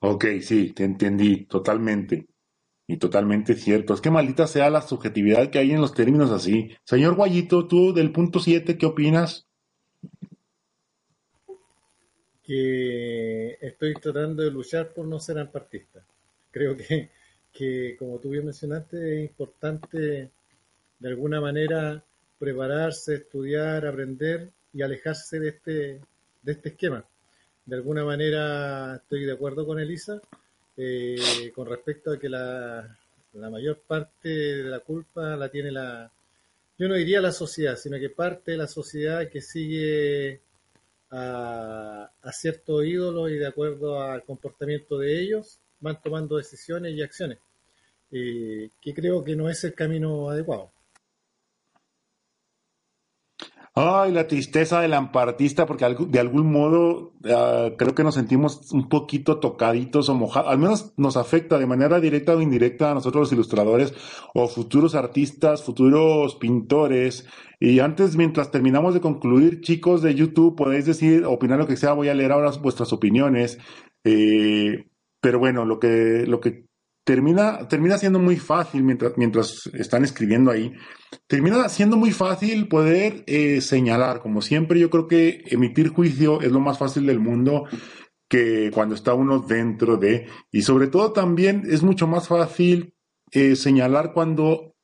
Ok, sí, te entendí totalmente. Y totalmente cierto. Es que maldita sea la subjetividad que hay en los términos así. Señor Guayito, tú del punto 7, ¿qué opinas? Que estoy tratando de luchar por no ser ampartista. Creo que, que, como tú bien mencionaste, es importante de alguna manera prepararse, estudiar, aprender y alejarse de este, de este esquema. De alguna manera estoy de acuerdo con Elisa eh, con respecto a que la, la mayor parte de la culpa la tiene la, yo no diría la sociedad, sino que parte de la sociedad que sigue a, a ciertos ídolos y de acuerdo al comportamiento de ellos van tomando decisiones y acciones, eh, que creo que no es el camino adecuado. Ay, la tristeza del ampartista, porque de algún modo ah, creo que nos sentimos un poquito tocaditos o mojados, al menos nos afecta de manera directa o indirecta a nosotros los ilustradores o futuros artistas, futuros pintores. Y antes, mientras terminamos de concluir, chicos de YouTube, podéis decir, opinar lo que sea, voy a leer ahora vuestras opiniones. Eh, pero bueno, lo que, lo que termina, termina siendo muy fácil mientras, mientras están escribiendo ahí, termina siendo muy fácil poder eh, señalar, como siempre yo creo que emitir juicio es lo más fácil del mundo que cuando está uno dentro de, y sobre todo también es mucho más fácil eh, señalar cuando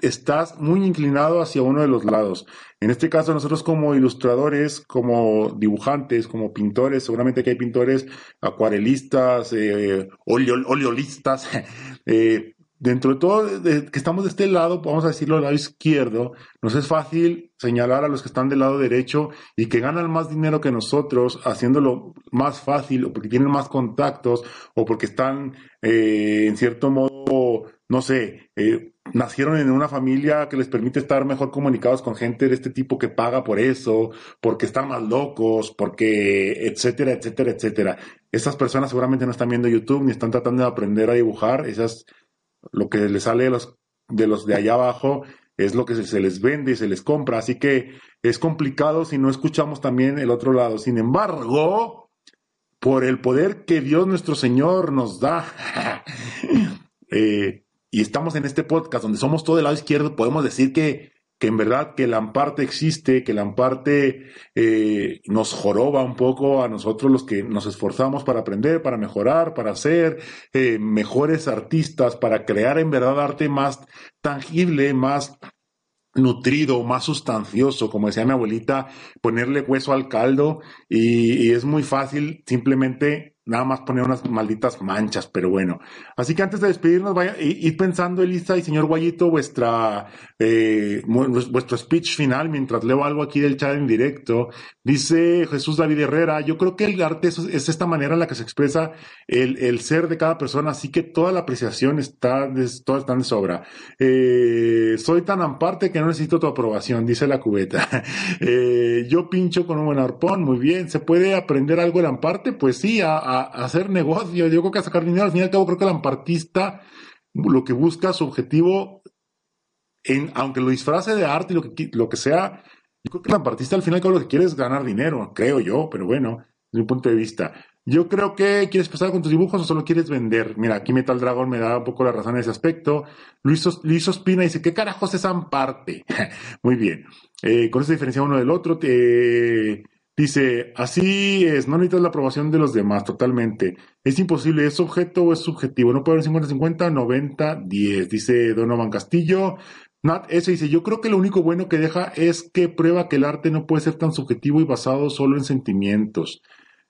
estás muy inclinado hacia uno de los lados. En este caso, nosotros como ilustradores, como dibujantes, como pintores, seguramente que hay pintores acuarelistas, eh, oleolistas, [LAUGHS] eh, dentro de todo, que estamos de este lado, vamos a decirlo del lado izquierdo, nos es fácil señalar a los que están del lado derecho y que ganan más dinero que nosotros, haciéndolo más fácil, o porque tienen más contactos, o porque están, eh, en cierto modo, no sé, eh, nacieron en una familia que les permite estar mejor comunicados con gente de este tipo que paga por eso, porque están más locos, porque, etcétera, etcétera, etcétera. Esas personas seguramente no están viendo YouTube ni están tratando de aprender a dibujar. Esas, lo que les sale de los, de los de allá abajo es lo que se, se les vende y se les compra. Así que es complicado si no escuchamos también el otro lado. Sin embargo, por el poder que Dios nuestro Señor nos da, [LAUGHS] eh, y estamos en este podcast donde somos todo del lado izquierdo, podemos decir que, que en verdad que Lamparte existe, que Lamparte eh, nos joroba un poco a nosotros los que nos esforzamos para aprender, para mejorar, para ser eh, mejores artistas, para crear en verdad arte más tangible, más nutrido, más sustancioso, como decía mi abuelita, ponerle hueso al caldo y es muy fácil simplemente nada más poner unas malditas manchas, pero bueno. Así que antes de despedirnos, vaya, ir pensando, Elisa y señor Guayito, vuestra, eh, vuestro speech final, mientras leo algo aquí del chat en directo. Dice Jesús David Herrera, yo creo que el arte es, esta manera en la que se expresa el, el, ser de cada persona, así que toda la apreciación está, de, todas están de sobra. Eh, soy tan amparte que no necesito tu aprobación, dice la cubeta. [LAUGHS] Eh, yo pincho con un buen arpón, muy bien. ¿Se puede aprender algo el amparte? Pues sí, a hacer negocio, yo creo que a sacar dinero. Al fin y al cabo, creo que el ampartista lo que busca, su objetivo, en, aunque lo disfrace de arte y lo que, lo que sea, yo creo que el ampartista al final y lo que quiere es ganar dinero, creo yo, pero bueno, desde mi punto de vista. Yo creo que quieres pasar con tus dibujos o solo quieres vender. Mira, aquí Metal Dragon me da un poco la razón en ese aspecto. Luis, Luis Ospina dice, ¿qué carajos es Amparte? [LAUGHS] Muy bien. Eh, con eso diferencia uno del otro. Te, Dice, así es, no necesitas la aprobación de los demás, totalmente. Es imposible, es objeto o es subjetivo. No puede haber 50-50, 90-10. Dice Donovan Castillo. Nat ese dice, yo creo que lo único bueno que deja es que prueba que el arte no puede ser tan subjetivo y basado solo en sentimientos.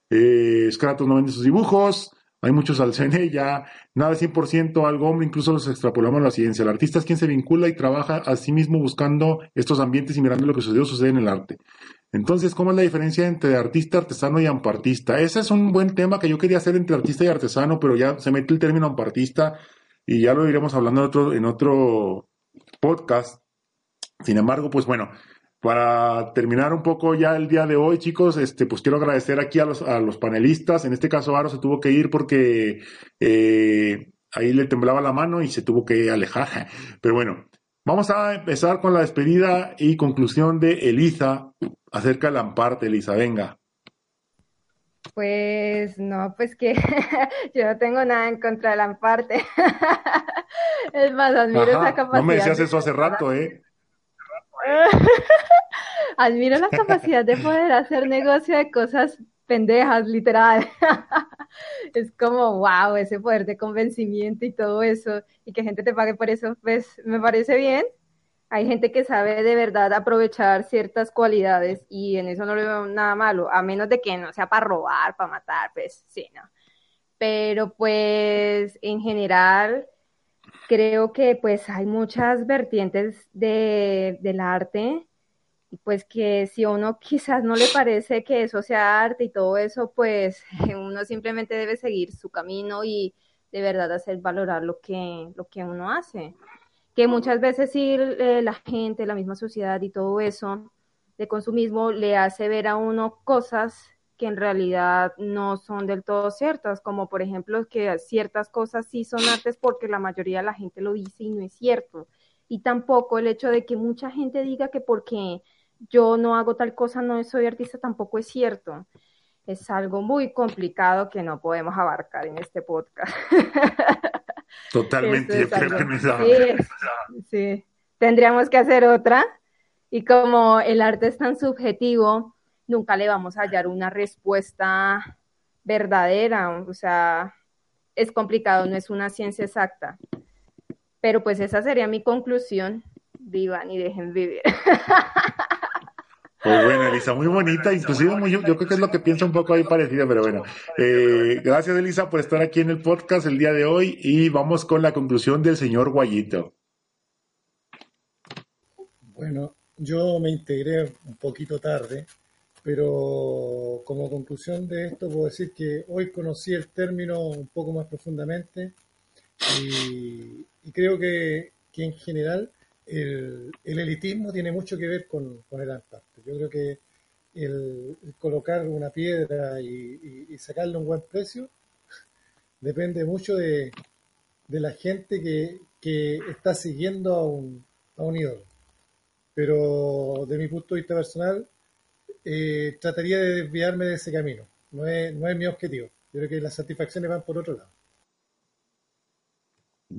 Eh, Scratos no vende sus dibujos, hay muchos al en ella, nada de 100% algo, hombre, incluso los extrapolamos a la ciencia. El artista es quien se vincula y trabaja a sí mismo buscando estos ambientes y mirando lo que sucedió, sucede en el arte. Entonces, ¿cómo es la diferencia entre artista, artesano y ampartista? Ese es un buen tema que yo quería hacer entre artista y artesano, pero ya se mete el término ampartista y ya lo iremos hablando en otro, podcast. Sin embargo, pues bueno, para terminar un poco ya el día de hoy, chicos, este, pues quiero agradecer aquí a los, a los panelistas. En este caso, Aro se tuvo que ir porque eh, ahí le temblaba la mano y se tuvo que alejar. [LAUGHS] Pero bueno, vamos a empezar con la despedida y conclusión de Eliza acerca de Lamparte. Elisa, venga. Pues no, pues que [LAUGHS] yo no tengo nada en contra de Lamparte. [LAUGHS] es más, admiro esa capacidad. No me decías eso hace rato, ¿eh? [LAUGHS] Admiro la capacidad de poder hacer negocio de cosas pendejas, literal. es como, wow, ese poder de convencimiento y todo eso, y que gente te pague por eso, pues me parece bien. Hay gente que sabe de verdad aprovechar ciertas cualidades y en eso no le veo nada malo, a menos de que no sea para robar, para matar, pues sí, no. Pero pues en general creo que pues hay muchas vertientes de, del arte y pues que si a uno quizás no le parece que eso sea arte y todo eso, pues [LAUGHS] uno simplemente debe seguir su camino y de verdad hacer valorar lo que, lo que uno hace. Que muchas veces sí eh, la gente, la misma sociedad y todo eso de consumismo le hace ver a uno cosas que en realidad no son del todo ciertas, como por ejemplo que ciertas cosas sí son artes porque la mayoría de la gente lo dice y no es cierto. Y tampoco el hecho de que mucha gente diga que porque yo no hago tal cosa no soy artista tampoco es cierto. Es algo muy complicado que no podemos abarcar en este podcast. [LAUGHS] Totalmente, yo creo que sí, sí, tendríamos que hacer otra. Y como el arte es tan subjetivo, nunca le vamos a hallar una respuesta verdadera, o sea, es complicado, no es una ciencia exacta. Pero pues esa sería mi conclusión. Vivan y dejen vivir. [LAUGHS] Pues bueno, Elisa, muy bonita, inclusive muy, yo, creo que es lo que piensa un poco ahí parecido, pero bueno. Eh, gracias, Elisa, por estar aquí en el podcast el día de hoy y vamos con la conclusión del señor Guayito. Bueno, yo me integré un poquito tarde, pero como conclusión de esto puedo decir que hoy conocí el término un poco más profundamente y, creo que, en general el, elitismo tiene mucho que ver con, el arte. Yo creo que el, colocar una piedra y, sacarle un buen precio depende mucho de, la gente que, está siguiendo a un, a un ídolo. Pero de mi punto de vista personal, eh, trataría de desviarme de ese camino. No es, no es mi objetivo. Yo creo que las satisfacciones van por otro lado.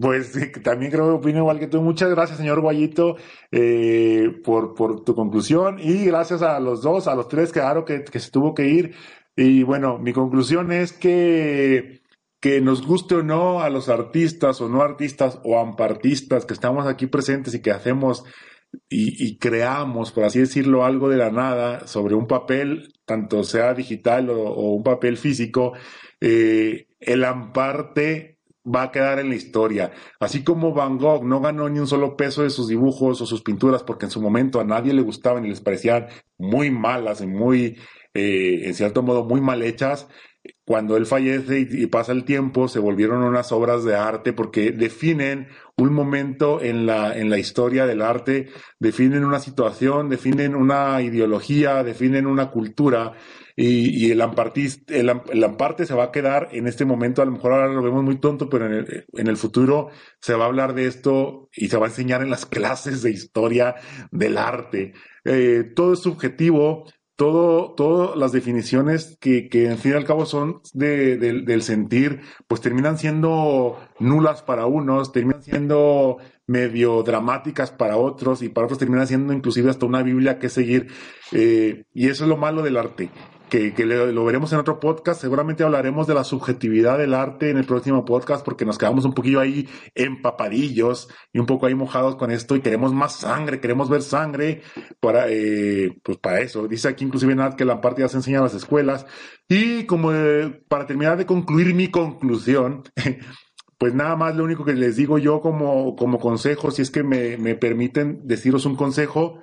Pues también creo que opino igual que tú. Muchas gracias, señor Guayito, eh, por, por tu conclusión y gracias a los dos, a los tres, claro, que, que se tuvo que ir. Y bueno, mi conclusión es que, que nos guste o no a los artistas o no artistas o ampartistas que estamos aquí presentes y que hacemos y, creamos, por así decirlo, algo de la nada sobre un papel, tanto sea digital o, un papel físico, eh, el amparte va a quedar en la historia. Así como Van Gogh no ganó ni un solo peso de sus dibujos o sus pinturas porque en su momento a nadie le gustaban y les parecían muy malas y muy, eh, en cierto modo, muy mal hechas, cuando él fallece y, pasa el tiempo, se volvieron unas obras de arte porque definen un momento en la, en la historia del arte, definen una situación, definen una ideología, definen una cultura y, el, el, el, amparte se va a quedar en este momento, a lo mejor ahora lo vemos muy tonto, pero en el, en el futuro se va a hablar de esto y se va a enseñar en las [LAUGHS] clases de historia del arte. Eh, todo es subjetivo, todo, todas las definiciones que, que en fin y al cabo son de, del sentir, pues terminan siendo nulas para unos, terminan siendo medio dramáticas para otros y para otros terminan siendo inclusive hasta una Biblia que seguir. Eh, y eso es lo malo del arte que, lo veremos en otro podcast. Seguramente hablaremos de la subjetividad del arte en el próximo podcast porque nos quedamos un poquillo ahí empapadillos y un poco ahí mojados con esto y queremos más sangre, queremos ver sangre para, eh, pues para eso. Dice aquí inclusive Nat que la parte ya se enseña en las escuelas. Y como eh, para terminar de concluir mi conclusión, [LAUGHS] pues nada más lo único que les digo yo como, como consejo, si es que me, me permiten deciros un consejo,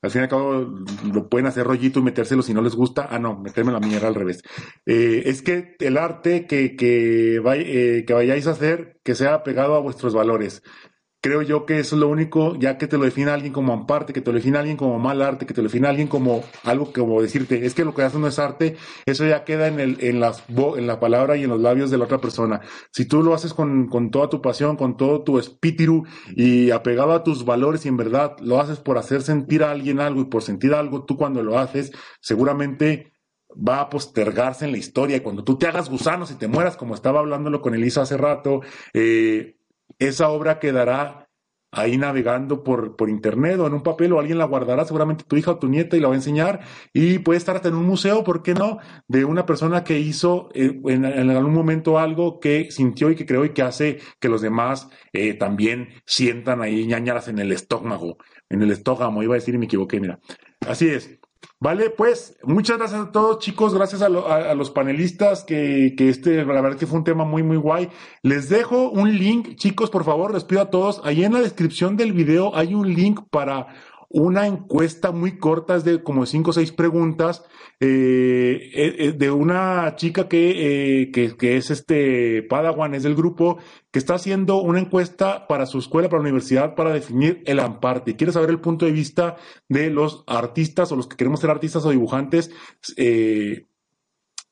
al fin y al cabo, lo pueden hacer rollito y metérselo si no les gusta. Ah, no, meterme la mierda al revés. Eh, es que el arte que, que, eh, que vayáis a hacer, que sea pegado a vuestros valores. Creo yo que eso es lo único, ya que te lo define alguien como amparte, que te lo define alguien como mal arte, que te lo define alguien como algo como decirte, es que lo que haces no es arte, eso ya queda en, el, en, en la palabra y en los labios de la otra persona. Si tú lo haces con, con toda tu pasión, con todo tu espíritu y apegado a tus valores y en verdad lo haces por hacer sentir a alguien algo y por sentir algo, tú cuando lo haces, seguramente va a postergarse en la historia. Cuando tú te hagas gusanos y te mueras, como estaba hablándolo con Elisa hace rato, eh, esa obra quedará ahí navegando por, por internet o en un papel o alguien la guardará, seguramente tu hija o tu nieta y la va a enseñar y puede estar hasta en un museo, ¿por qué no? De una persona que hizo eh, en, algún momento algo que sintió y que creó y que hace que los demás eh, también sientan ahí ñañaras en el estómago, en el estómago, iba a decir y me equivoqué, mira. Así es. Vale, pues muchas gracias a todos chicos, gracias a, los panelistas, que, que, este, la verdad que fue un tema muy, muy guay. Les dejo un link, chicos, por favor, les pido a todos, ahí en la descripción del video hay un link para una encuesta muy corta, es de como cinco o seis preguntas, eh, eh, eh, de una chica que, que, que, es este Padawan, es del grupo, que está haciendo una encuesta para su escuela, para la universidad, para definir el amparte. Quiere saber el punto de vista de los artistas o los que queremos ser artistas o dibujantes. Eh,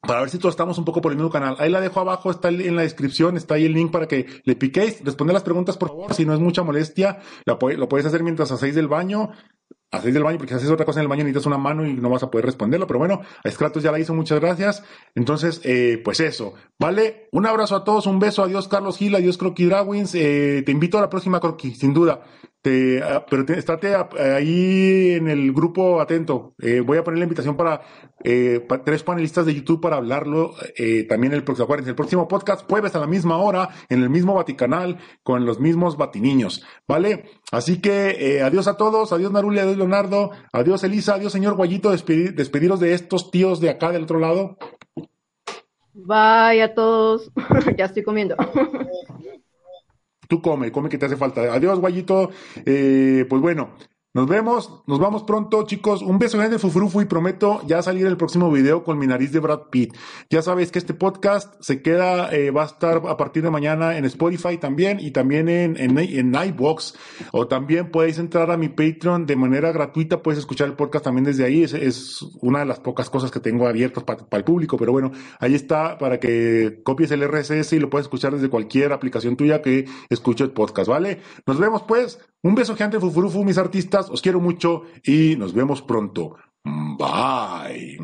para ver si todos estamos un poco por el mismo canal. Ahí la dejo abajo, está en la descripción, está ahí el link para que le piquéis, responde las preguntas por favor, si no es mucha molestia, lo, puedes hacer mientras hacéis del baño, hacéis del baño, porque si haces otra cosa en el baño necesitas una mano y no vas a poder responderlo, pero bueno, a Scratos ya la hizo, muchas gracias. Entonces, eh, pues eso, ¿vale? Un abrazo a todos, un beso, adiós Carlos Gil, adiós Croqui Dragwins, eh, te invito a la próxima Croqui, sin duda. Te, ah, pero estate ahí en el grupo atento. Eh, voy a poner la invitación para, eh, tres panelistas de YouTube para hablarlo eh, también el próximo. el próximo podcast, jueves a la misma hora, en el mismo Vaticanal, con los mismos Batiniños. ¿Vale? Así que adiós a todos, adiós Naruli, adiós Leonardo, adiós Elisa, adiós señor Guayito, despediros de estos tíos de acá del otro lado. Bye a todos. [LAUGHS] ya estoy comiendo. [LAUGHS] Tú come, come que te hace falta. Adiós, guayito. Eh, pues bueno, nos vemos, nos vamos pronto, chicos. Un beso grande, Fufurufu, y prometo ya salir el próximo video con mi nariz de Brad Pitt. Ya sabéis que este podcast se queda, eh, va a estar a partir de mañana en Spotify también y también en, en, en iBox. O también podéis entrar a mi Patreon de manera gratuita, puedes escuchar el podcast también desde ahí. Es, una de las pocas cosas que tengo abiertas para el público, pero bueno, ahí está para que copies el RSS y lo puedes escuchar desde cualquier aplicación tuya que escuche el podcast, ¿vale? Nos vemos pues. Un beso gigante, Fufurufu, mis artistas. Os quiero mucho y nos vemos pronto. Bye.